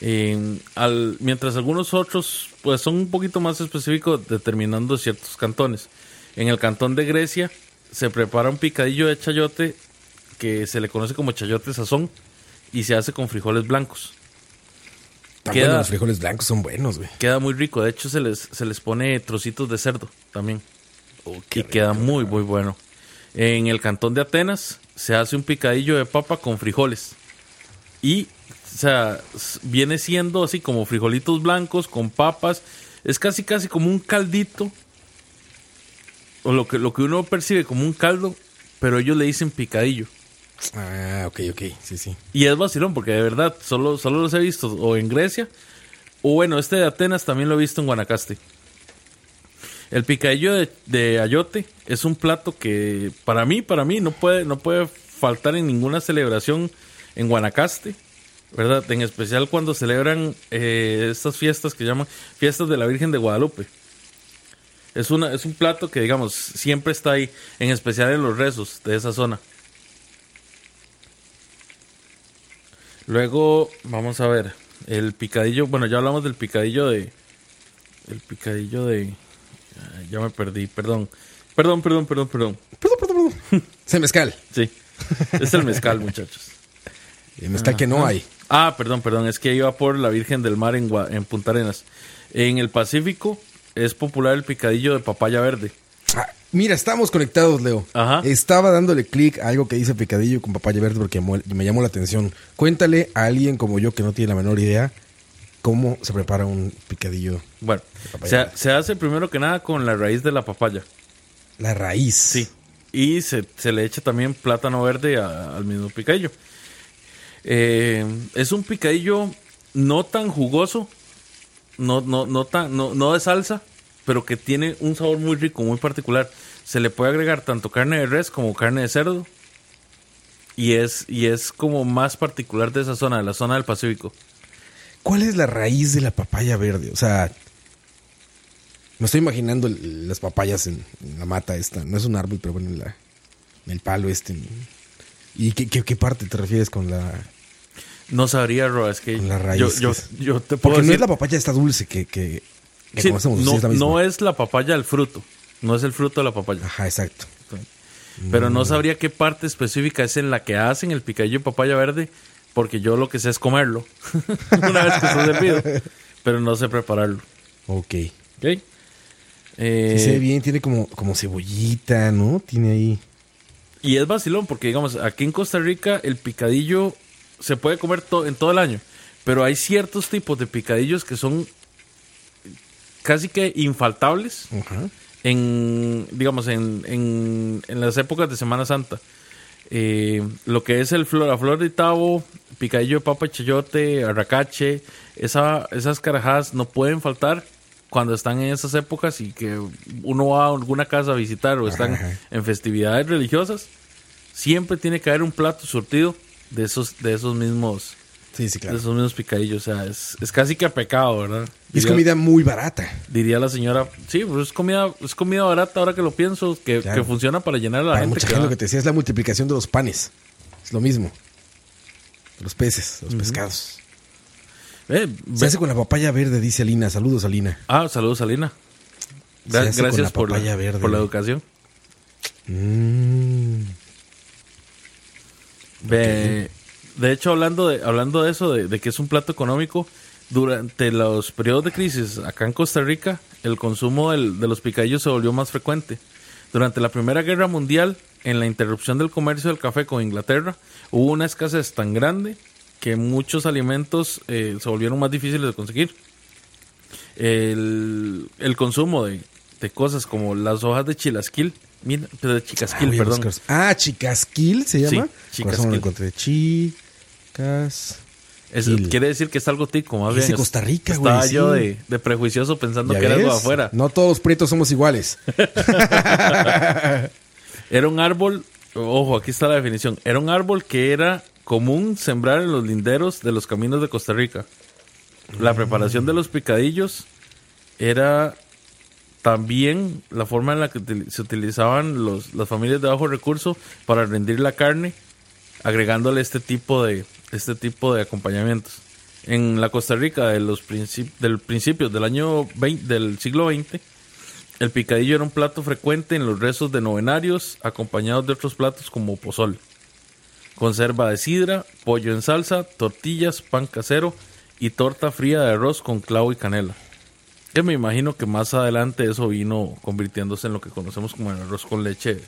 Eh, al, mientras algunos otros pues son un poquito más específicos determinando ciertos cantones. En el cantón de Grecia se prepara un picadillo de chayote que se le conoce como chayote sazón y se hace con frijoles blancos. Tan Queda- los frijoles blancos son buenos, güey. Queda muy rico, de hecho se les, se les pone trocitos de cerdo también Oh, y queda muy muy bueno. En el cantón de Atenas se hace un picadillo de papa con frijoles. Y, o sea, viene siendo así como frijolitos blancos con papas. Es casi casi como un caldito. O lo que, lo que uno percibe como un caldo, pero ellos le dicen picadillo. Ah, ok, ok. Sí, sí. Y es vacilón, porque de verdad, solo, solo los he visto o en Grecia, o bueno, este de Atenas también lo he visto en Guanacaste. El picadillo de, ayote es un plato que para mí, para mí, no puede, no puede faltar en ninguna celebración en Guanacaste, ¿verdad? En especial cuando celebran eh, estas fiestas que llaman fiestas de la Virgen de Guadalupe. Es, es un plato que, digamos, siempre está ahí, en especial en los rezos de esa zona. Luego, vamos a ver, el picadillo, bueno, ya hablamos del picadillo de... El picadillo de... ay, ya me perdí, perdón. Perdón, perdón, perdón, perdón. Perdón, perdón, perdón. [LAUGHS] Se mezcal. Sí, es el mezcal, muchachos. [LAUGHS] El mezcal que no hay. Ah, perdón, perdón, es que iba por la Virgen del Mar en, en Punta Arenas. En el Pacífico es popular el picadillo de papaya verde. Ah, mira, estamos conectados, Leo. Ajá. Estaba dándole clic a algo que dice picadillo con papaya verde porque me llamó la atención. Cuéntale a alguien como yo que no tiene la menor idea cómo se prepara un picadillo. Bueno, se, hace primero que nada con la raíz de la papaya. La raíz. Sí. Y se, se le echa también plátano verde a- al mismo picadillo. Eh, es un picadillo no tan jugoso, no, no, no, tan, no, no de salsa, pero que tiene un sabor muy rico, muy particular. Se le puede agregar tanto carne de res como carne de cerdo. Y es, y es como más particular de esa zona, de la zona del Pacífico. ¿Cuál es la raíz de la papaya verde? O sea, me estoy imaginando las papayas en, en la mata esta. No es un árbol, pero bueno, en, la, en el palo este. ¿Y qué, qué- qué parte te refieres con la...? No sabría, Ro, es que Con la raíz, yo, yo, es- yo te puedo Porque no es la papaya esta dulce que, que, que Sí, conocemos. no, sí, es la misma. no es la papaya el fruto, no es el fruto de la papaya. Ajá, exacto. Pero no sabría qué parte específica es en la que hacen el picadillo de papaya verde, porque yo lo que sé es comerlo [LAUGHS] una vez que está servido, pero no sé prepararlo. Ok. ¿Ok? Eh, Sí se ve bien, tiene como, como cebollita, ¿no? Tiene ahí... y es vacilón, porque digamos, aquí en Costa Rica el picadillo se puede comer to- en todo el año, pero hay ciertos tipos de picadillos que son casi que infaltables. En digamos en, en, en las épocas de Semana Santa Eh, lo que es el flor a flor de tabo picadillo de papa chayote arracache esa, esas carajadas no pueden faltar cuando están en esas épocas y que uno va a alguna casa a visitar o están Ajá. en festividades religiosas siempre tiene que haber un plato surtido de esos de esos mismos Sí, sí, claro. esos mismos picadillos o sea es, es casi que a pecado verdad es comida muy barata. Diría la señora, sí, pues es comida, es comida barata ahora que lo pienso, que, Claro. que funciona para llenar a la Para gente. mucha que gente lo que te decía es la multiplicación de los panes. Es lo mismo. Los peces, los pescados. Eh, Se hace con la papaya verde, dice Alina. Saludos, Alina. Ah, saludos, Alina. Gra- gracias la por la, papaya verde. por la educación. Mm. Ve- De hecho, hablando de, hablando de eso, de, de que es un plato económico, durante los periodos de crisis acá en Costa Rica, el consumo del- de los picadillos se volvió más frecuente. Durante la Primera Guerra Mundial, en la interrupción del comercio del café con Inglaterra, hubo una escasez tan grande que muchos alimentos eh, se volvieron más difíciles de conseguir. El, el consumo de, de cosas como las hojas de chilasquil, mira, de Ah, chicasquil, perdón. Ah, chicasquil se llama. Sí, Por eso no lo chicasquil. encontré. Es- Quil. quiere decir que es algo tico, más Es bien. de Es- Costa Rica, Estaba güey, yo sí. de, de prejuicioso pensando ¿Ya que era algo afuera. No todos los prietos somos iguales. [LAUGHS] Era un árbol, ojo, aquí está la definición. Era un árbol que era común sembrar en los linderos de los caminos de Costa Rica. La preparación de los picadillos era también la forma en la que se utilizaban los, las familias de bajo recurso para rendir la carne, agregándole este tipo de, este tipo de acompañamientos. En la Costa Rica de los princip- del principios del año 20 del siglo XX, el picadillo era un plato frecuente en los rezos de novenarios, acompañados de otros platos como pozol, conserva de sidra, pollo en salsa, tortillas, pan casero y torta fría de arroz con clavo y canela. Que me imagino que más adelante eso vino convirtiéndose en lo que conocemos como el arroz con leche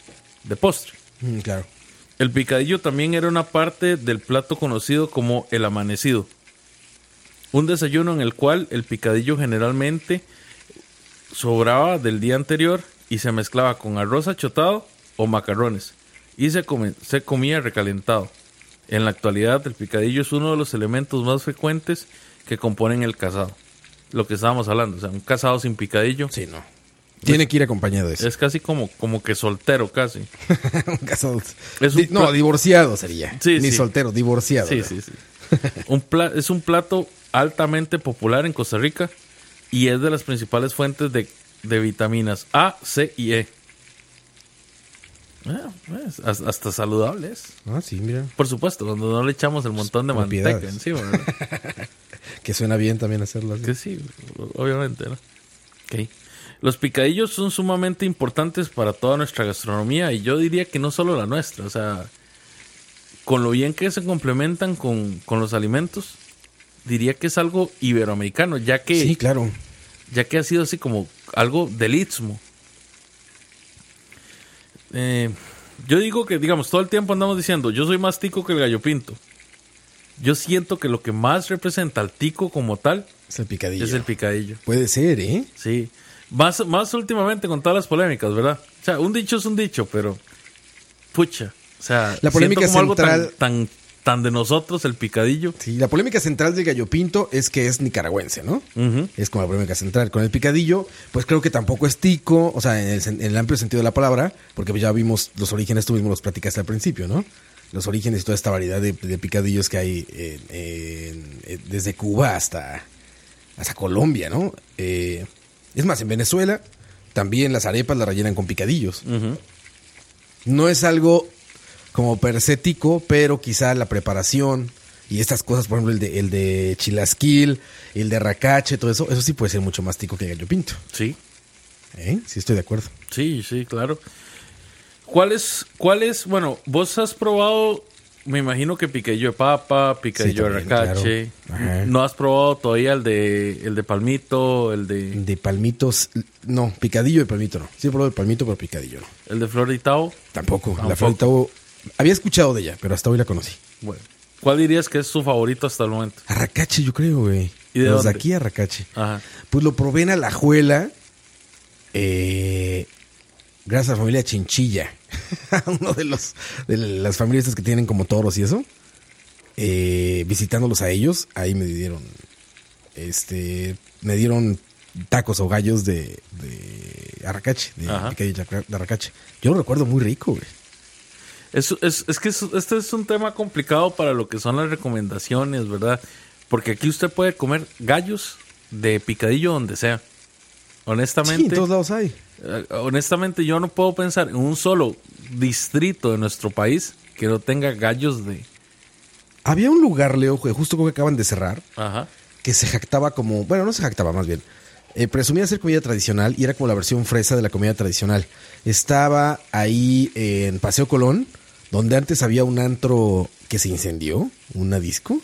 de postre. Mm, claro. El picadillo también era una parte del plato conocido como el amanecido. Un desayuno en el cual el picadillo generalmente sobraba del día anterior y se mezclaba con arroz achotado o macarrones y se, comía recalentado. En la actualidad el picadillo es uno de los elementos más frecuentes que componen el casado. Lo que estábamos hablando, o sea, un casado sin picadillo Sí, no. Tiene que ir acompañado de eso. es casi como, como que soltero casi. [LAUGHS] Un casado. Es un no, divorciado sería. Sí, Ni sí. soltero, divorciado. Sí, sí, sí. Un es un plato altamente popular en Costa Rica y es de las principales fuentes de, de vitaminas A, C y E. Ah, pues, has- hasta saludables. Ah, sí, mira. Por supuesto, cuando no le echamos el montón de manteca encima. ¿verdad? [LAUGHS] Que suena bien también hacerlo así. que sí, obviamente. ¿no? Ok. Los picadillos son sumamente importantes para toda nuestra gastronomía y yo diría que no solo la nuestra, o sea, con lo bien que se complementan con, con los alimentos, diría que es algo iberoamericano, ya que, Sí, claro. ya que ha sido así como algo del istmo. Eh, yo digo que, digamos, todo el tiempo andamos diciendo, yo soy más tico que el gallo pinto. Yo siento que lo que más representa al tico como tal Es el picadillo. es el picadillo. Puede ser, ¿eh? Sí. Más, más últimamente con todas las polémicas, ¿verdad? O sea, un dicho es un dicho, pero. Pucha. O sea, La polémica como algo central- tan, tan, tan de nosotros, el picadillo. Sí, la polémica central del gallo pinto es que es nicaragüense, ¿no? Es como la polémica central. Con el picadillo, pues creo que tampoco es tico, o sea, en el, sen- en el amplio sentido de la palabra, porque ya vimos los orígenes, tú mismo los platicaste al principio, ¿no? Los orígenes y toda esta variedad de, de picadillos que hay en- en- en- desde Cuba hasta, hasta Colombia, ¿no? Es más, en Venezuela también las arepas las rellenan con picadillos. No es algo como per se tico, pero quizá la preparación y estas cosas, por ejemplo, el de, el de chilasquil, el de racache, todo eso, eso sí puede ser mucho más tico que el gallo pinto. Sí, ¿Eh? Sí, estoy de acuerdo. sí, sí, claro. ¿Cuál es, cuál es, bueno, vos has probado, me imagino que picadillo de papa, picadillo Sí, de también, racache. claro. Ajá. No has probado todavía el de, el de palmito, el de, De palmitos, no, picadillo de palmito no. Sí, he probado el palmito, pero picadillo no. el de flor de Itao. Tampoco. La Tampoco. flauta hubo- había escuchado de ella, pero hasta hoy la conocí. Bueno, ¿cuál dirías que es su favorito hasta el momento? Arracache, yo creo, güey. ¿Y de Los dónde? aquí Arracache. Ajá. Pues lo probé en Alajuela. Eh, gracias a la familia Chinchilla. [LAUGHS] Uno de los de las familias que tienen como toros y eso. Eh, visitándolos a ellos, ahí me dieron. Este. Me dieron tacos o gallos de, de arracache, de, de de arracache. Yo lo recuerdo muy rico, güey. Es, es, es que es- este es un tema complicado para lo que son las recomendaciones, ¿verdad? Porque aquí usted puede comer gallos de picadillo donde sea. Sí, Honestamente, en todos lados hay. Eh, honestamente yo no puedo pensar en un solo distrito de nuestro país que no tenga gallos de... Había un lugar, Leo, justo que acaban de cerrar, Ajá. que se jactaba como, bueno, no se jactaba más bien, eh, presumía ser comida tradicional y era como la versión fresa de la comida tradicional. Estaba ahí en Paseo Colón, donde antes había un antro que se incendió, una disco.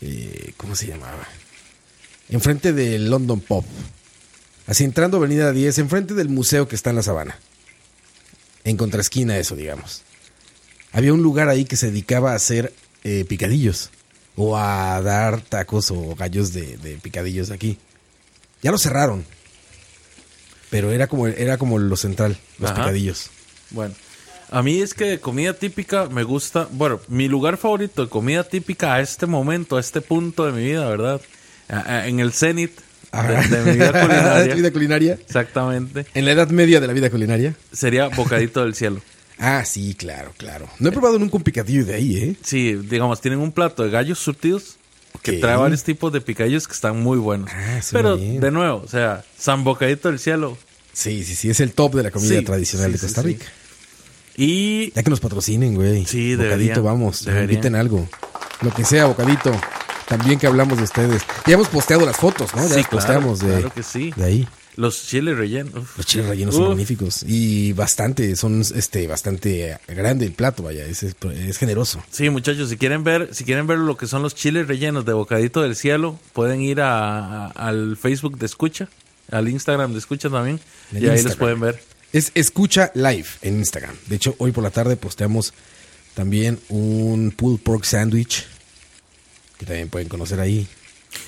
Eh, ¿Cómo se llamaba? Enfrente del London Pop. Así entrando Avenida 10, enfrente del museo que está en la sabana. En contraesquina eso, digamos. Había un lugar ahí que se dedicaba a hacer eh, picadillos. O a dar tacos o gallos de, de picadillos aquí. Ya lo cerraron. Pero era como, era como lo central, los Ajá. picadillos. Bueno, a mí es que de comida típica me gusta, bueno, mi lugar favorito de comida típica a este momento, a este punto de mi vida, ¿verdad? En el cenit [LAUGHS] de, de mi vida culinaria. [LAUGHS] vida culinaria. Exactamente. En la edad media de la vida culinaria. Sería bocadito del cielo. [LAUGHS] Ah, sí, claro, claro. No he probado nunca un picadillo de ahí, ¿eh? Sí, digamos, tienen un plato de gallos surtidos que Ok. trae varios tipos de picadillos que están muy buenos. Ah, Pero, bien. de nuevo, o sea, San Bocadito del Cielo. Sí, sí, sí, es el top de la comida Sí, tradicional sí, de Costa sí. Rica. Y Ya que nos patrocinen, güey. Sí, Bocadito, deberían, vamos. deberían. Inviten algo. Lo que sea, bocadito. También que hablamos de ustedes. Ya hemos posteado las fotos, ¿no? Ya Sí, las claro, posteamos de, claro que sí. de ahí. Los chiles rellenos. uf. Los chiles rellenos son magníficos. Y bastante, son este, bastante grande el plato, vaya. Es, es, es generoso. Sí, muchachos, si quieren ver, si quieren ver lo que son los chiles rellenos de Bocadito del Cielo, pueden ir a, a- al Facebook de Escucha, al Instagram de Escucha también, y ahí Instagram. pueden ver. Es Escucha Live en Instagram. De hecho, hoy por la tarde posteamos también un pulled pork sandwich que también pueden conocer ahí.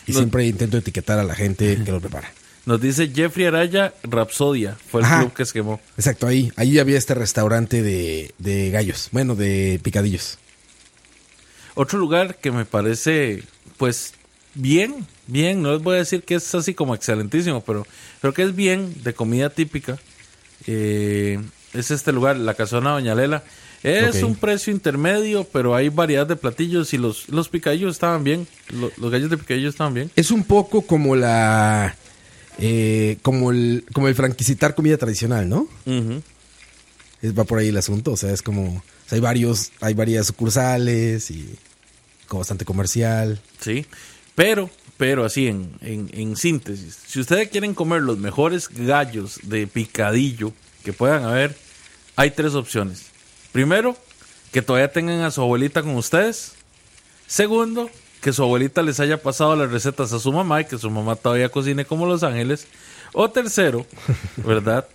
Y siempre intento etiquetar a la gente que lo prepara. [LAUGHS] Nos dice Jeffrey Araya, Rapsodia, fue el Ajá. club que se quemó. Exacto, ahí. Ahí había este restaurante de, de gallos. Bueno, de picadillos. Otro lugar que me parece, pues, bien, bien, no les voy a decir que es así como excelentísimo, pero creo que es bien de comida típica. Eh, es este lugar, la Casona Doña Lela. Es un precio intermedio, pero hay variedad de platillos y los, los picadillos estaban bien. Lo- Los, gallos de picadillo estaban bien. Es un poco como la. eh, como el como el franquicitar comida tradicional, ¿no? Es- va por ahí el asunto. O sea, es como. o sea, hay varios, hay varias sucursales y como bastante comercial. Sí, pero, pero así en, en, en síntesis, si ustedes quieren comer los mejores gallos de picadillo que puedan haber, hay tres opciones. Primero, que todavía tengan a su abuelita con ustedes. Segundo, que su abuelita les haya pasado las recetas a su mamá y que su mamá todavía cocine como Los Ángeles. O tercero, [LAUGHS] ¿verdad?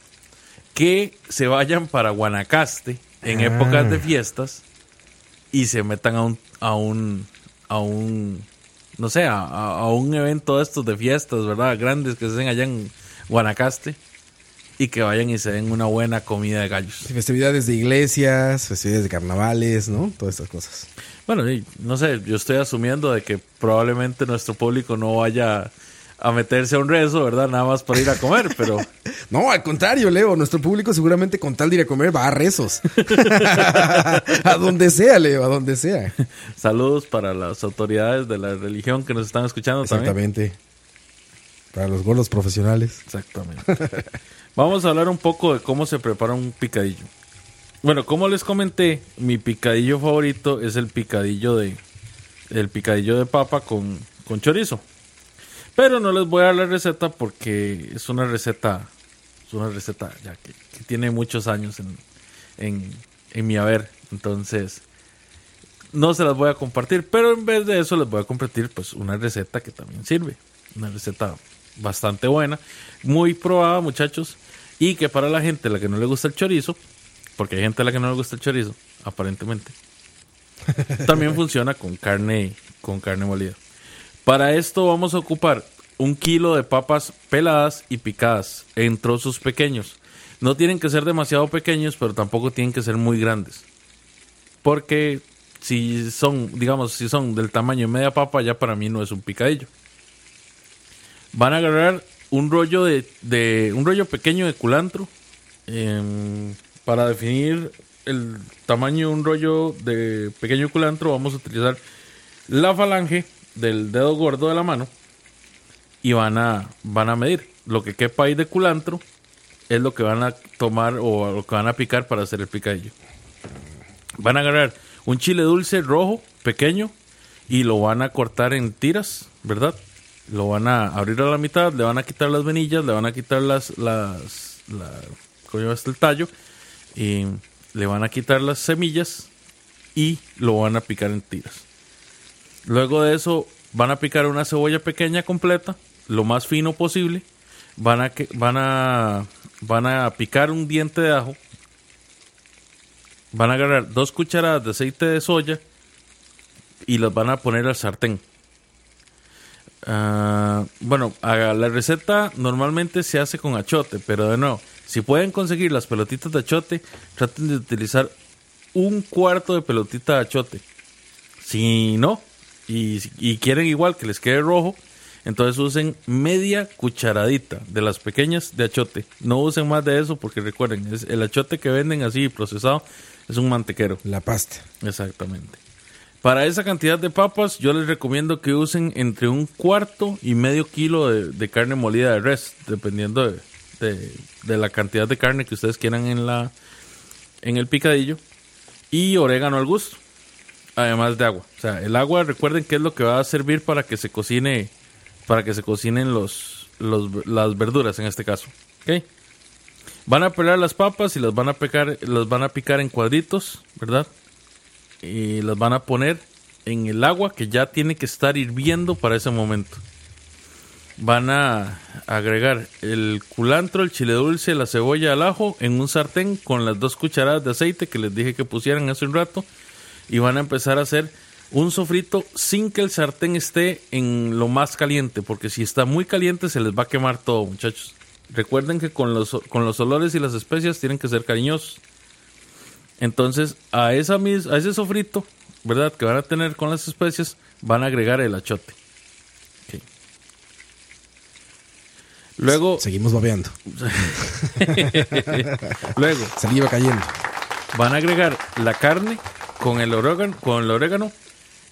Que se vayan para Guanacaste en Ah. épocas de fiestas y se metan a un a un a un no sé a, a- un evento de estos de fiestas verdad grandes que se hacen allá en Guanacaste y que vayan y se den una buena comida de gallos Festividades de iglesias, festividades de carnavales, ¿no? Todas estas cosas. bueno no sé yo estoy asumiendo de que probablemente nuestro público no vaya a meterse a un rezo verdad nada más para ir a comer pero [LAUGHS] No, al contrario, Leo. Nuestro público seguramente con tal de ir a comer va a rezos. [LAUGHS] a donde sea, Leo, a donde sea. saludos para las autoridades de la religión que nos están escuchando también Exactamente. Para los gordos profesionales. Exactamente. [LAUGHS] Vamos a hablar un poco de cómo se prepara un picadillo. Bueno, como les comenté, mi picadillo favorito es el picadillo de el picadillo de papa con, con chorizo. Pero no les voy a dar la receta porque es una receta es una receta ya que, que tiene muchos años en, en, en mi haber. Entonces, no se las voy a compartir, pero en vez de eso les voy a compartir pues una receta que también sirve. Una receta bastante buena, muy probada muchachos, y que para la gente a la que no le gusta el chorizo, porque hay gente a la que no le gusta el chorizo, aparentemente, [LAUGHS] también funciona con carne, con carne molida. Para esto vamos a ocupar un kilo de papas peladas y picadas en trozos pequeños. No tienen que ser demasiado pequeños, pero tampoco tienen que ser muy grandes. Porque si son, digamos, si son del tamaño de media papa, ya para mí no es un picadillo. Van a agarrar un rollo de, de- un rollo pequeño de culantro em, para definir el tamaño de un rollo de pequeño culantro vamos a utilizar la falange del dedo gordo de la mano y van a van a medir lo que quepa ahí de culantro es lo que van a tomar o lo que van a picar para hacer el picadillo van a agarrar un chile dulce rojo pequeño y lo van a cortar en tiras, ¿verdad? Lo van a abrir a la mitad, le van a quitar las venillas, le van a quitar las, las, la, ¿cómo se llama este el tallo? Y le van a quitar las semillas y lo van a picar en tiras. Luego de eso van a picar una cebolla pequeña completa, lo más fino posible. Van a, van a, van a picar un diente de ajo. Van a agarrar dos cucharadas de aceite de soya y las van a poner al sartén. Ah, bueno, la receta normalmente se hace con achote, pero de nuevo, si pueden conseguir las pelotitas de achote, traten de utilizar un cuarto de pelotita de achote. Si no, y, y quieren igual que les quede rojo, entonces usen media cucharadita de las pequeñas de achote. No usen más de eso porque recuerden, es el achote que venden así procesado es un mantequero. La pasta. Exactamente. Para esa cantidad de papas, yo les recomiendo que usen entre un cuarto y medio kilo de, carne molida de res, dependiendo de, la cantidad de carne que ustedes quieran en la en el picadillo y orégano al gusto. además de agua. O sea, el agua, recuerden que es lo que va a servir para que se cocine, para que se cocinen los, las verduras en este caso. ¿Ok? Van a pelar las papas y las van a picar, las van a picar en cuadritos, ¿verdad? Y las van a poner en el agua que ya tiene que estar hirviendo para ese momento. Van a agregar el culantro, el chile dulce, la cebolla al ajo en un sartén con las dos cucharadas de aceite que les dije que pusieran hace un rato. Y van a empezar a hacer un sofrito sin que el sartén esté en lo más caliente, porque si está muy caliente se les va a quemar todo, muchachos. Recuerden que con los, con los olores y las especias tienen que ser cariñosos. Entonces, a, esa mis, a ese sofrito, ¿verdad? Que van a tener con las especias, van a agregar el achote. Luego, Seguimos babeando. [LAUGHS] luego Saliva cayendo. van a agregar la carne con el orégano, con el orégano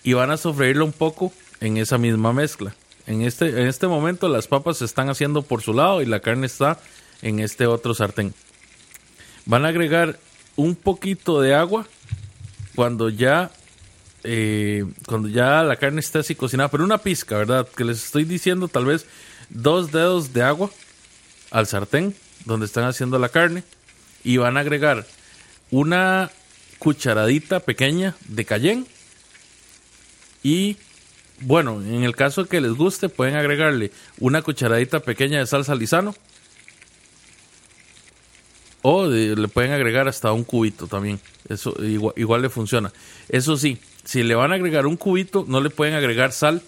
y van a sofreírlo un poco en esa misma mezcla. En este, en este momento las papas se están haciendo por su lado y la carne está en este otro sartén. Van a agregar un poquito de agua cuando ya eh, cuando ya la carne está así cocinada, pero una pizca, ¿verdad? Que les estoy diciendo tal vez dos dedos de agua al sartén donde están haciendo la carne y van a agregar una cucharadita pequeña de cayenne y bueno, en el caso que les guste pueden agregarle una cucharadita pequeña de salsa lisano o le pueden agregar hasta un cubito también. Eso igual, le funciona. Eso sí, si le van a agregar un cubito, no le pueden agregar sal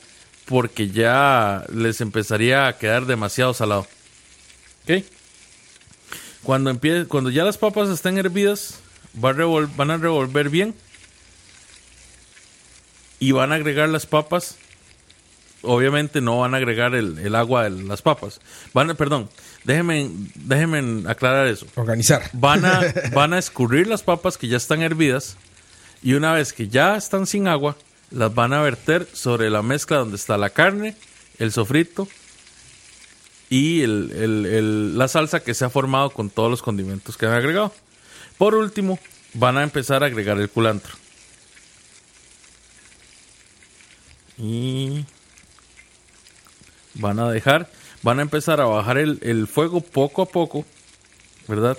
porque ya les empezaría a quedar demasiado salado. ¿Ok? Cuando, empie- cuando ya las papas estén hervidas, revol- van a revolver bien y van a agregar las papas. Obviamente no van a agregar el, el agua de las papas. Van a, perdón, déjenme, déjenme aclarar eso. Organizar. Van a, [LAUGHS] van a escurrir las papas que ya están hervidas y una vez que ya están sin agua, las van a verter sobre la mezcla donde está la carne, el sofrito y el- el- el- la salsa que se ha formado con todos los condimentos que han agregado. Por último, van a empezar a agregar el culantro. Y van a dejar, van a empezar a bajar el, el fuego poco a poco, ¿verdad?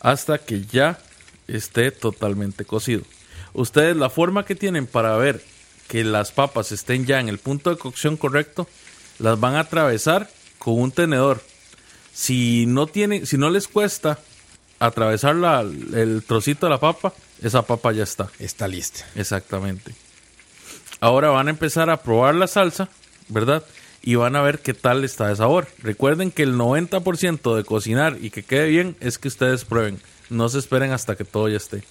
Hasta que ya esté totalmente cocido. Ustedes la forma que tienen para ver que las papas estén ya en el punto de cocción correcto, las van a atravesar con un tenedor. Si no tienen, si no les cuesta atravesar la- el trocito de la papa, esa papa ya está. Está lista. Exactamente. Ahora van a empezar a probar la salsa, ¿verdad? Y van a ver qué tal está de sabor. Recuerden que el 90% de cocinar y que quede bien es que ustedes prueben. No se esperen hasta que todo ya esté.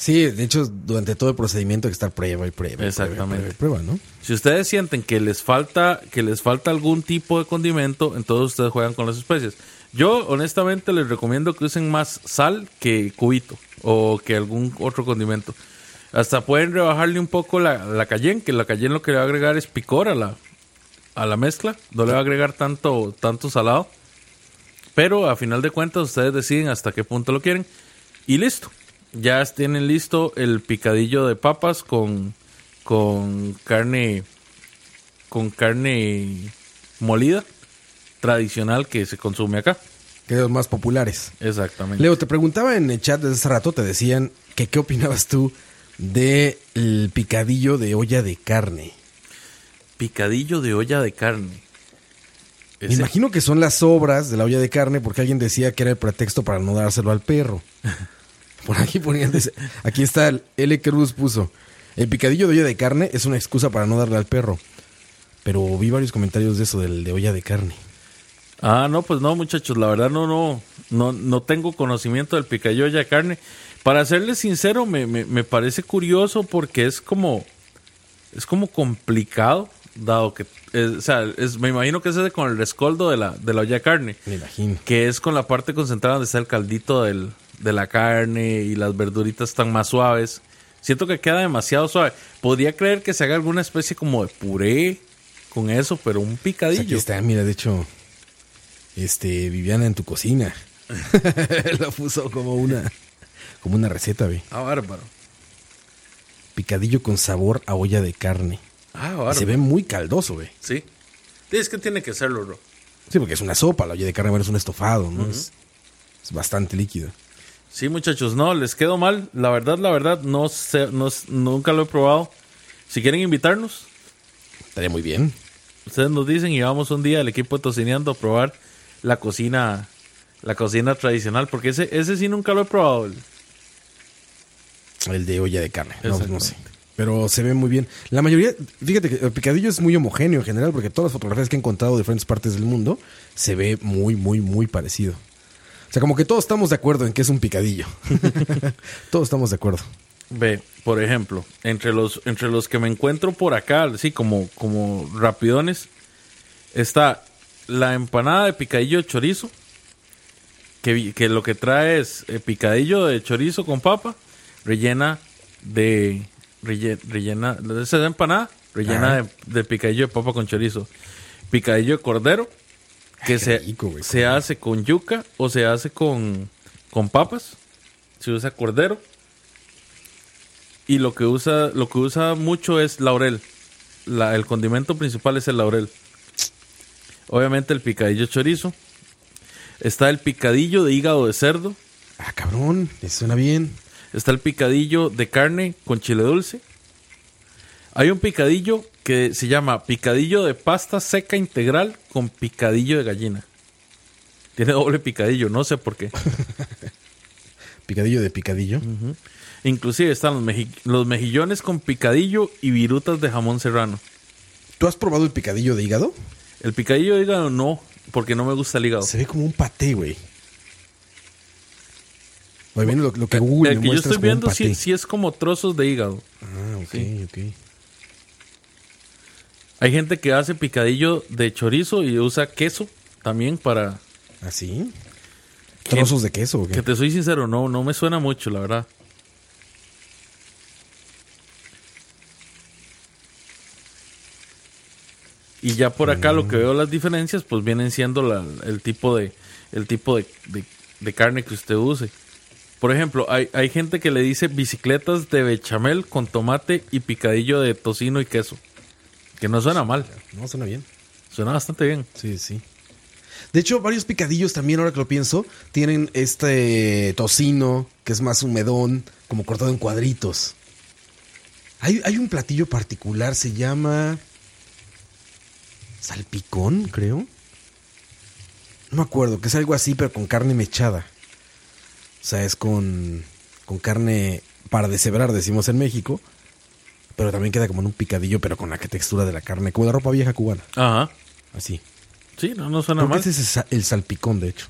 Sí, de hecho, durante todo el procedimiento hay que estar prueba y prueba. Exactamente. Prueba, ¿no? Si ustedes sienten que les falta que les falta algún tipo de condimento, entonces ustedes juegan con las especies. Yo honestamente les recomiendo que usen más sal que cubito o que algún otro condimento. Hasta pueden rebajarle un poco la, la cayenne, que la cayenne lo que le va a agregar es picor a la, a la mezcla. No le va a agregar tanto, tanto salado. Pero a final de cuentas ustedes deciden hasta qué punto lo quieren. Y listo. Ya tienen listo el picadillo de papas con, con carne con carne molida tradicional que se consume acá. Que de los más populares. Exactamente. Leo, te preguntaba en el chat desde hace rato, te decían que qué opinabas tú del picadillo de olla de carne. Picadillo de olla de carne. Me imagino que son las sobras de la olla de carne porque alguien decía que era el pretexto para no dárselo al perro. [LAUGHS] Por aquí ponían, aquí está el L. Cruz puso, el picadillo de olla de carne es una excusa para no darle al perro. Pero vi varios comentarios de eso, del de olla de carne. Ah, no, pues no, muchachos, la verdad no, no, no, no tengo conocimiento del picadillo de carne. Para serles sincero, me, me, me parece curioso porque es como, es como complicado, dado que, es- o sea, es, me imagino que es ese con el rescoldo de la, de la olla de carne, Me imagino. que es con la parte concentrada donde está el caldito del, de la carne y las verduritas están más suaves. Siento que queda demasiado suave. Podría creer que se haga alguna especie como de puré con eso, pero un Pues aquí picadillo. está, mira, de hecho, este, Viviana en tu cocina. [LAUGHS] [LAUGHS] Lo puso como una, como una receta, ve. Ah, bárbaro. Picadillo con sabor a olla de carne. Ah, se ve muy caldoso, güey. Sí. Es que tiene que serlo, bro. Sí, porque es una sopa, la olla de carne, bueno, es un estofado, ¿no? es, es bastante líquido. Sí, muchachos, no, les quedó mal. La verdad, la verdad, no sé, no, nunca lo he probado. Si quieren invitarnos, Estaría muy bien. ustedes nos dicen y vamos un día al equipo de Tocineando a probar la cocina, la cocina tradicional, porque ese, ese sí nunca lo he probado. el- El de olla de carne. No, no sé. Pero se ve muy bien. La mayoría, fíjate que el picadillo es muy homogéneo en general, porque todas las fotografías que he encontrado de diferentes partes del mundo se ve muy, muy, muy parecido. O sea, como que todos estamos de acuerdo en que es un picadillo. [LAUGHS] todos estamos de acuerdo. Ve, por ejemplo, entre los, entre los que me encuentro por acá, sí, como, como rapidones, está la empanada de picadillo de chorizo, que, que lo que trae es eh, picadillo de chorizo con papa, rellena de... relle- Rellena, esa es la empanada, rellena de, de picadillo de papa con chorizo. Picadillo de cordero, que se, rico, güey, se hace con yuca o se hace con, con papas. Se usa cordero. Y lo que usa, lo que usa mucho es laurel. La- el condimento principal es el laurel. Obviamente el picadillo chorizo. Está el picadillo de hígado de cerdo. Ah, cabrón, suena bien. Está el picadillo de carne con chile dulce. Hay un picadillo que se llama picadillo de pasta seca integral con picadillo de gallina. Tiene doble picadillo, no sé por qué. [LAUGHS] Picadillo de picadillo. Inclusive están los, meji- los mejillones con picadillo y virutas de jamón serrano. ¿Tú has probado el picadillo de hígado? El picadillo de hígado no, porque no me gusta el hígado. Se ve como un paté, güey. Oye, viene lo, lo que Google el que yo estoy viendo sí, es como trozos de hígado. Ah, ok, Sí. ok. Hay gente que hace picadillo de chorizo y usa queso también para... ¿Así? ¿Trozos de queso o qué? Que te soy sincero, no, no me suena mucho, la verdad. Y ya por acá lo que veo las diferencias, pues vienen siendo la- el tipo de el tipo de, de- de carne que usted use. Por ejemplo, hay, hay gente que le dice bicicletas de bechamel con tomate y picadillo de tocino y queso. Que no suena mal, No, suena bien. suena bastante bien. Sí, sí. De hecho, varios picadillos también, ahora que lo pienso, tienen este tocino, que es más humedón, como cortado en cuadritos. Hay, hay un platillo particular, se llama... Salpicón, creo. No me acuerdo, que es algo así, pero con carne mechada. O sea, es con, con carne para deshebrar, decimos en México. Pero también queda como en un picadillo, pero con la textura de la carne, como la ropa vieja cubana. Ajá. Así. Sí, no, no suena Creo que mal. ese es el sa- el salpicón, de hecho.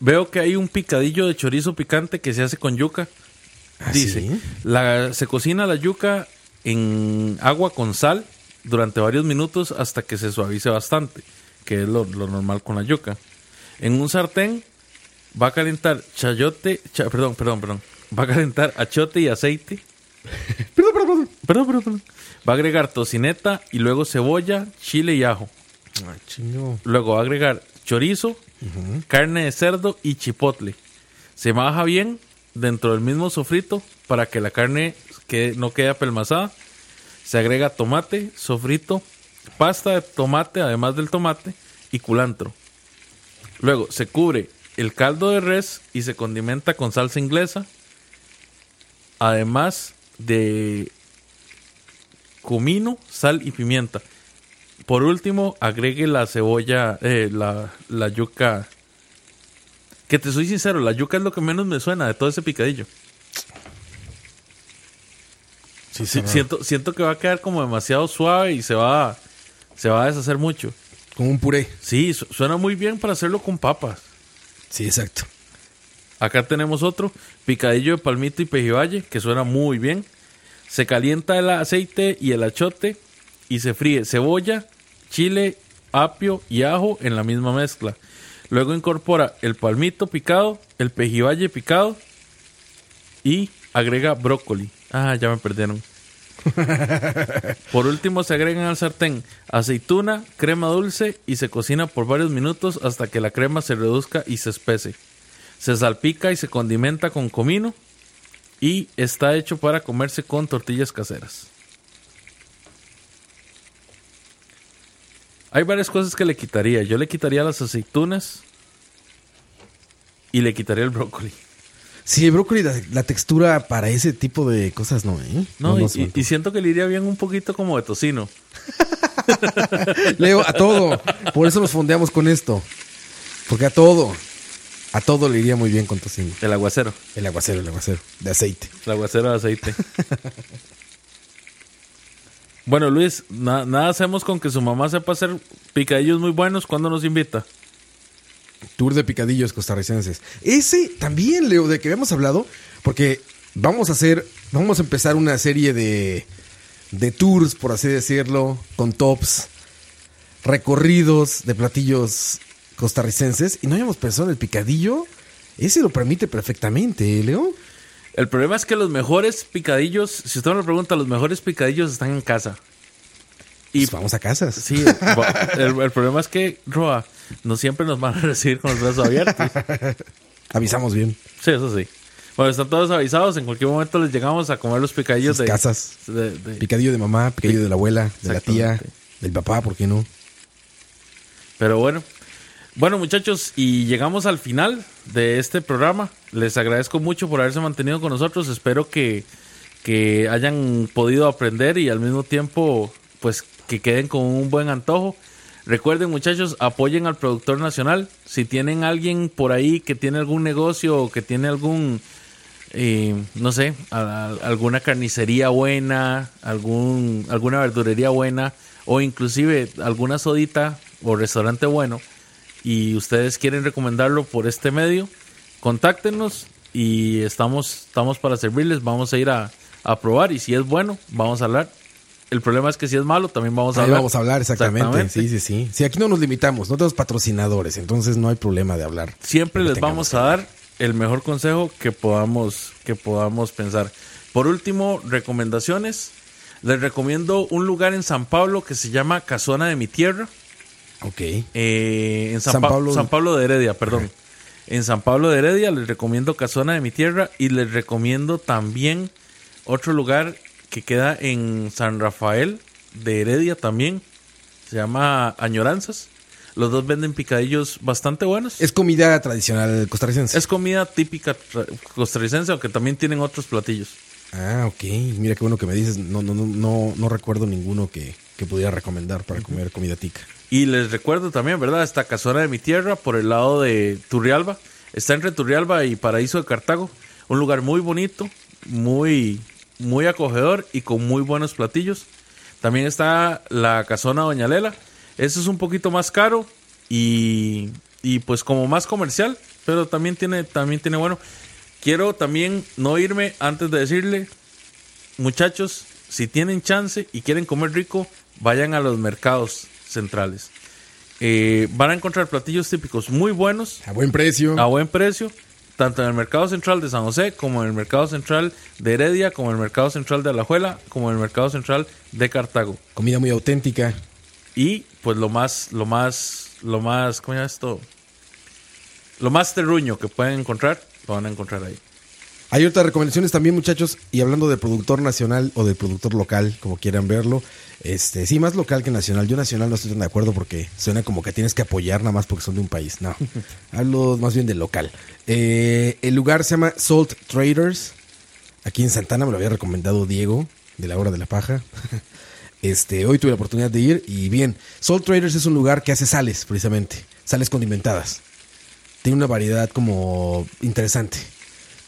Veo que hay un picadillo de chorizo picante que se hace con yuca. ¿Ah, Dice, sí? la, se cocina la yuca en agua con sal durante varios minutos hasta que se suavice bastante, que es lo, lo normal con la yuca. En un sartén va a calentar chayote, cha- perdón, perdón, perdón, va a calentar achote y aceite. [LAUGHS] Perdón, perdón, perdón. Perdón, perdón, perdón. Va a agregar tocineta y luego cebolla, chile y ajo. Chingo. Luego va a agregar chorizo, carne de cerdo y chipotle. Se maja bien dentro del mismo sofrito para que la carne que no quede apelmazada. Se agrega tomate, sofrito, pasta de tomate además del tomate y culantro. Luego se cubre el caldo de res y se condimenta con salsa inglesa. Además de comino, sal y pimienta. Por último, agregue la cebolla, eh, la, la yuca. Que te soy sincero, la yuca es lo que menos me suena de todo ese picadillo. Sí, siento, siento que va a quedar como demasiado suave y se va, se va a deshacer mucho. Como un puré. Sí, su- suena muy bien para hacerlo con papas. Sí, exacto. Acá tenemos otro, picadillo de palmito y pejibaye, que suena muy bien. Se calienta el aceite y el achote y se fríe cebolla, chile, apio y ajo en la misma mezcla. Luego incorpora el palmito picado, el pejibaye picado y agrega brócoli. Ah, ya me perdieron. [LAUGHS] Por último se agregan al sartén aceituna, crema dulce y se cocina por varios minutos hasta que la crema se reduzca y se espese. Se salpica y se condimenta con comino y está hecho para comerse con tortillas caseras. Hay varias cosas que le quitaría. Yo le quitaría las aceitunas y le quitaría el brócoli. Sí, el brócoli, la, la textura para ese tipo de cosas no, ¿eh? No, y, y- y siento que le iría bien un poquito como de tocino. [LAUGHS] Leo, a todo. Por eso nos fondeamos con esto. Porque a todo. A todo le iría muy bien con tocino. El aguacero. El aguacero, el aguacero. De aceite. El aguacero de aceite. bueno, Luis, na- nada hacemos con que su mamá sepa hacer picadillos muy buenos cuando nos invita. Tour de picadillos costarricenses. Ese también, Leo, de que habíamos hablado. Porque vamos a hacer. Vamos a empezar una serie de. De tours, por así decirlo. Con tops. Recorridos de platillos costarricenses. Y no habíamos pensado en el picadillo. Ese lo permite perfectamente, ¿eh, Leo? El problema es que los mejores picadillos, si usted me lo pregunta, los mejores picadillos están en casa. Y Pues vamos a casas. sí, el, el problema es que, Roa, no siempre nos van a recibir con los brazos abiertos. [LAUGHS] Avisamos bien. Sí, eso sí. Bueno, están todos avisados. En cualquier momento les llegamos a comer los picadillos Sus de casas. de- de- Picadillo de mamá, picadillo de la abuela, de la tía, del papá, ¿por qué no? Pero bueno. Bueno, muchachos, y llegamos al final de este programa. Les agradezco mucho por haberse mantenido con nosotros. Espero que, que hayan podido aprender y al mismo tiempo, pues, que queden con un buen antojo. Recuerden, muchachos, apoyen al productor nacional. Si tienen alguien por ahí que tiene algún negocio o que tiene algún, eh, no sé, alguna carnicería buena, algún, alguna verdurería buena o inclusive alguna sodita o restaurante bueno y ustedes quieren recomendarlo por este medio, contáctenos y estamos, estamos para servirles. Vamos a ir a, a probar y si es bueno, vamos a hablar. El problema es que si es malo, también vamos a Ahí hablar. vamos a hablar exactamente. Exactamente. Sí, sí, sí. Sí, aquí no nos limitamos, no tenemos patrocinadores, entonces no hay problema de hablar. Siempre les vamos a dar el mejor consejo que podamos, que podamos pensar. Por último, recomendaciones. Les recomiendo un lugar en San Pablo que se llama Casona de mi Tierra. Ok. Eh, en San, San Pa- Pablo- San Pablo de Heredia, perdón. En San Pablo de Heredia les recomiendo Casona de mi Tierra y les recomiendo también otro lugar que queda en San Rafael de Heredia también. Se llama Añoranzas. Los dos venden picadillos bastante buenos. Es comida tradicional costarricense. Es comida típica costarricense, aunque también tienen otros platillos. Ah, ok. Mira qué bueno que me dices. No, no, no, no, no recuerdo ninguno que, que pudiera recomendar para comer comida tica. Y les recuerdo también, ¿verdad? Esta casona de mi tierra por el lado de Turrialba. Está entre Turrialba y Paraíso de Cartago. Un lugar muy bonito, muy, muy acogedor y con muy buenos platillos. También está la casona Doña Lela. Eso es un poquito más caro y, y pues como más comercial, pero también tiene, también tiene bueno. Quiero también no irme antes de decirle, muchachos, si tienen chance y quieren comer rico, vayan a los mercados centrales. Eh, van a encontrar platillos típicos muy buenos A buen precio. a buen precio, tanto en el mercado central de San José, como en el mercado central de Heredia, como en el mercado central de Alajuela, como en el mercado central de Cartago. Comida muy auténtica. Y pues lo más, lo más, lo más, ¿cómo se llama esto? Lo más terruño que pueden encontrar, lo van a encontrar ahí. Hay otras recomendaciones también, muchachos. Y hablando del productor nacional o del productor local, como quieran verlo. Este, sí, más local que nacional. Yo nacional no estoy tan de acuerdo porque suena como que tienes que apoyar nada más porque son de un país. No. [LAUGHS] Hablo más bien de local. Eh, el lugar se llama Salt Traders. Aquí en Santana me lo había recomendado Diego, de la hora de la paja. [LAUGHS] Este, hoy tuve la oportunidad de ir y bien, Salt Traders es un lugar que hace sales, precisamente. Sales condimentadas. Tiene una variedad como interesante.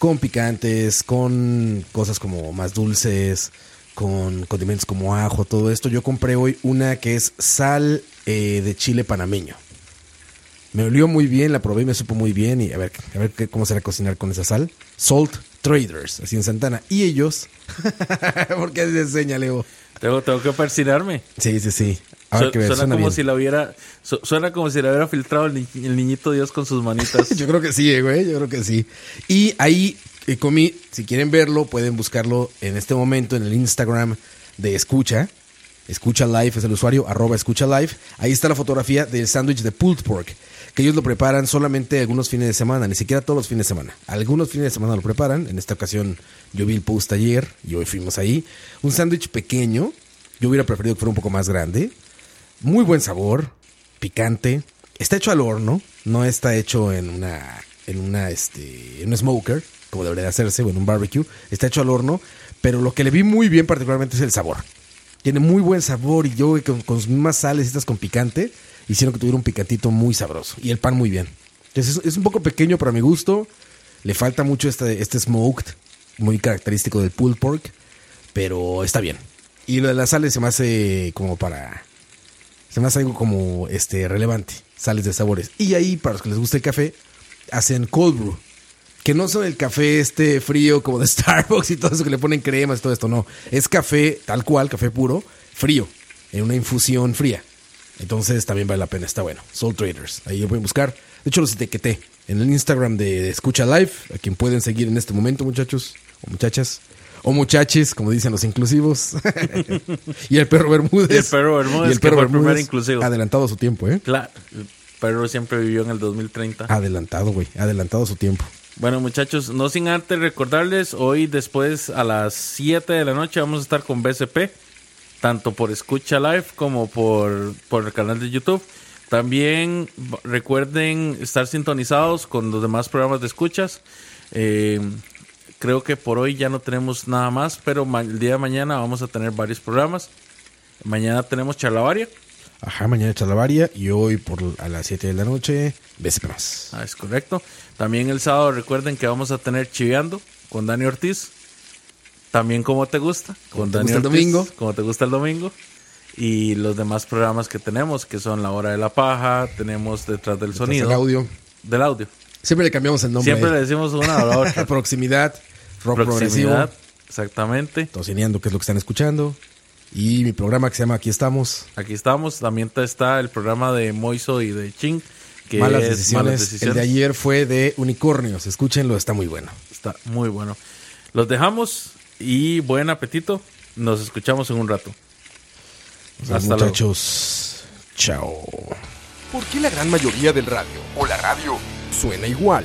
Con picantes, con cosas como más dulces, con condimentos como ajo, todo esto. Yo compré hoy una que es sal eh, de chile panameño. Me olió muy bien, la probé y me supo muy bien. Y a ver, a ver qué- cómo será cocinar con esa sal. Salt Traders, así en Santana. Y ellos, [LAUGHS] porque así se enseña, Leo. Tengo, tengo que persinarme. Sí, sí, sí. A ver Su- qué ver, suena, suena como bien. si la hubiera, su- suena como si la hubiera filtrado el niñito Dios con sus manitas. [LAUGHS] Yo creo que sí, eh, güey, yo creo que sí. Y ahí eh, comí, si quieren verlo, pueden buscarlo en este momento en el Instagram de Escucha. Escucha Live es el usuario, arroba Escucha Live. Ahí está la fotografía del sándwich de pulled pork, que ellos lo preparan solamente algunos fines de semana, ni siquiera todos los fines de semana. Algunos fines de semana lo preparan. En esta ocasión yo vi el post ayer y hoy fuimos ahí. Un sándwich pequeño. Yo hubiera preferido que fuera un poco más grande. Muy buen sabor, picante. Está hecho al horno, no está hecho en una en una este en un smoker, como debería de hacerse o en un barbecue. Está hecho al horno, pero lo que le vi muy bien particularmente es el sabor. Tiene muy buen sabor y yo con, más sales estas con picante hicieron que tuviera un picantito muy sabroso y el pan muy bien. Entonces es, es un poco pequeño para mi gusto. Le falta mucho este, este smoked, muy característico del pulled pork, pero está bien. Y lo de las sales se me hace como para se me hace algo como este relevante, sales de sabores. Y ahí, para los que les gusta el café, hacen cold brew. Que no son el café este frío como de [LAUGHS] Starbucks y todo eso que le ponen cremas y todo esto, no. Es café tal cual, café puro, frío, en una infusión fría. Entonces también vale la pena, está bueno. Soul Traders, ahí lo pueden buscar. De hecho, los etiqueté en el Instagram de, Escucha Live, a quien pueden seguir en este momento, muchachos o muchachas. O muchaches, como dicen los inclusivos. [LAUGHS] y el perro Bermúdez. Y el perro Bermúdez, Y el que perro fue el primer Bermúdez, inclusivo. Adelantado a su tiempo, ¿eh? Claro, el perro siempre vivió en el 2030. Adelantado, güey. Adelantado a su tiempo. Bueno, muchachos, no sin antes recordarles, hoy después a las 7 de la noche vamos a estar con BCP, tanto por Escucha Live como por, por el canal de YouTube. También recuerden estar sintonizados con los demás programas de escuchas. Eh, creo que por hoy ya no tenemos nada más, pero el día de mañana vamos a tener varios programas. Mañana tenemos charlavaria. Ajá, mañana Chalabaria y hoy por a las 7 de la noche, más. Ah, es correcto. También el sábado recuerden que vamos a tener Chiveando con Dani Ortiz. También como te gusta, con te Dani gusta el Ortiz, domingo. Como te gusta el domingo. Y los demás programas que tenemos, que son La Hora de la Paja, tenemos Detrás del Sonido. El audio. Del audio. Siempre le cambiamos el nombre. Siempre le decimos una a la otra. [LAUGHS] Proximidad, rock Proximidad. progresivo, Exactamente. tocineando, que es lo que están escuchando. Y mi programa que se llama Aquí estamos. Aquí estamos. También está el programa de Moiso y de Ching. Que Malas es decisiones. Malas El de ayer fue de unicornios. Escúchenlo, está muy bueno. Está muy bueno. Los dejamos y buen apetito. Nos escuchamos en un rato. Vemos, Hasta luego. muchachos. Chao. ¿Por qué la gran mayoría del radio o la radio suena igual?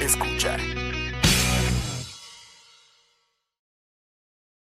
escucha.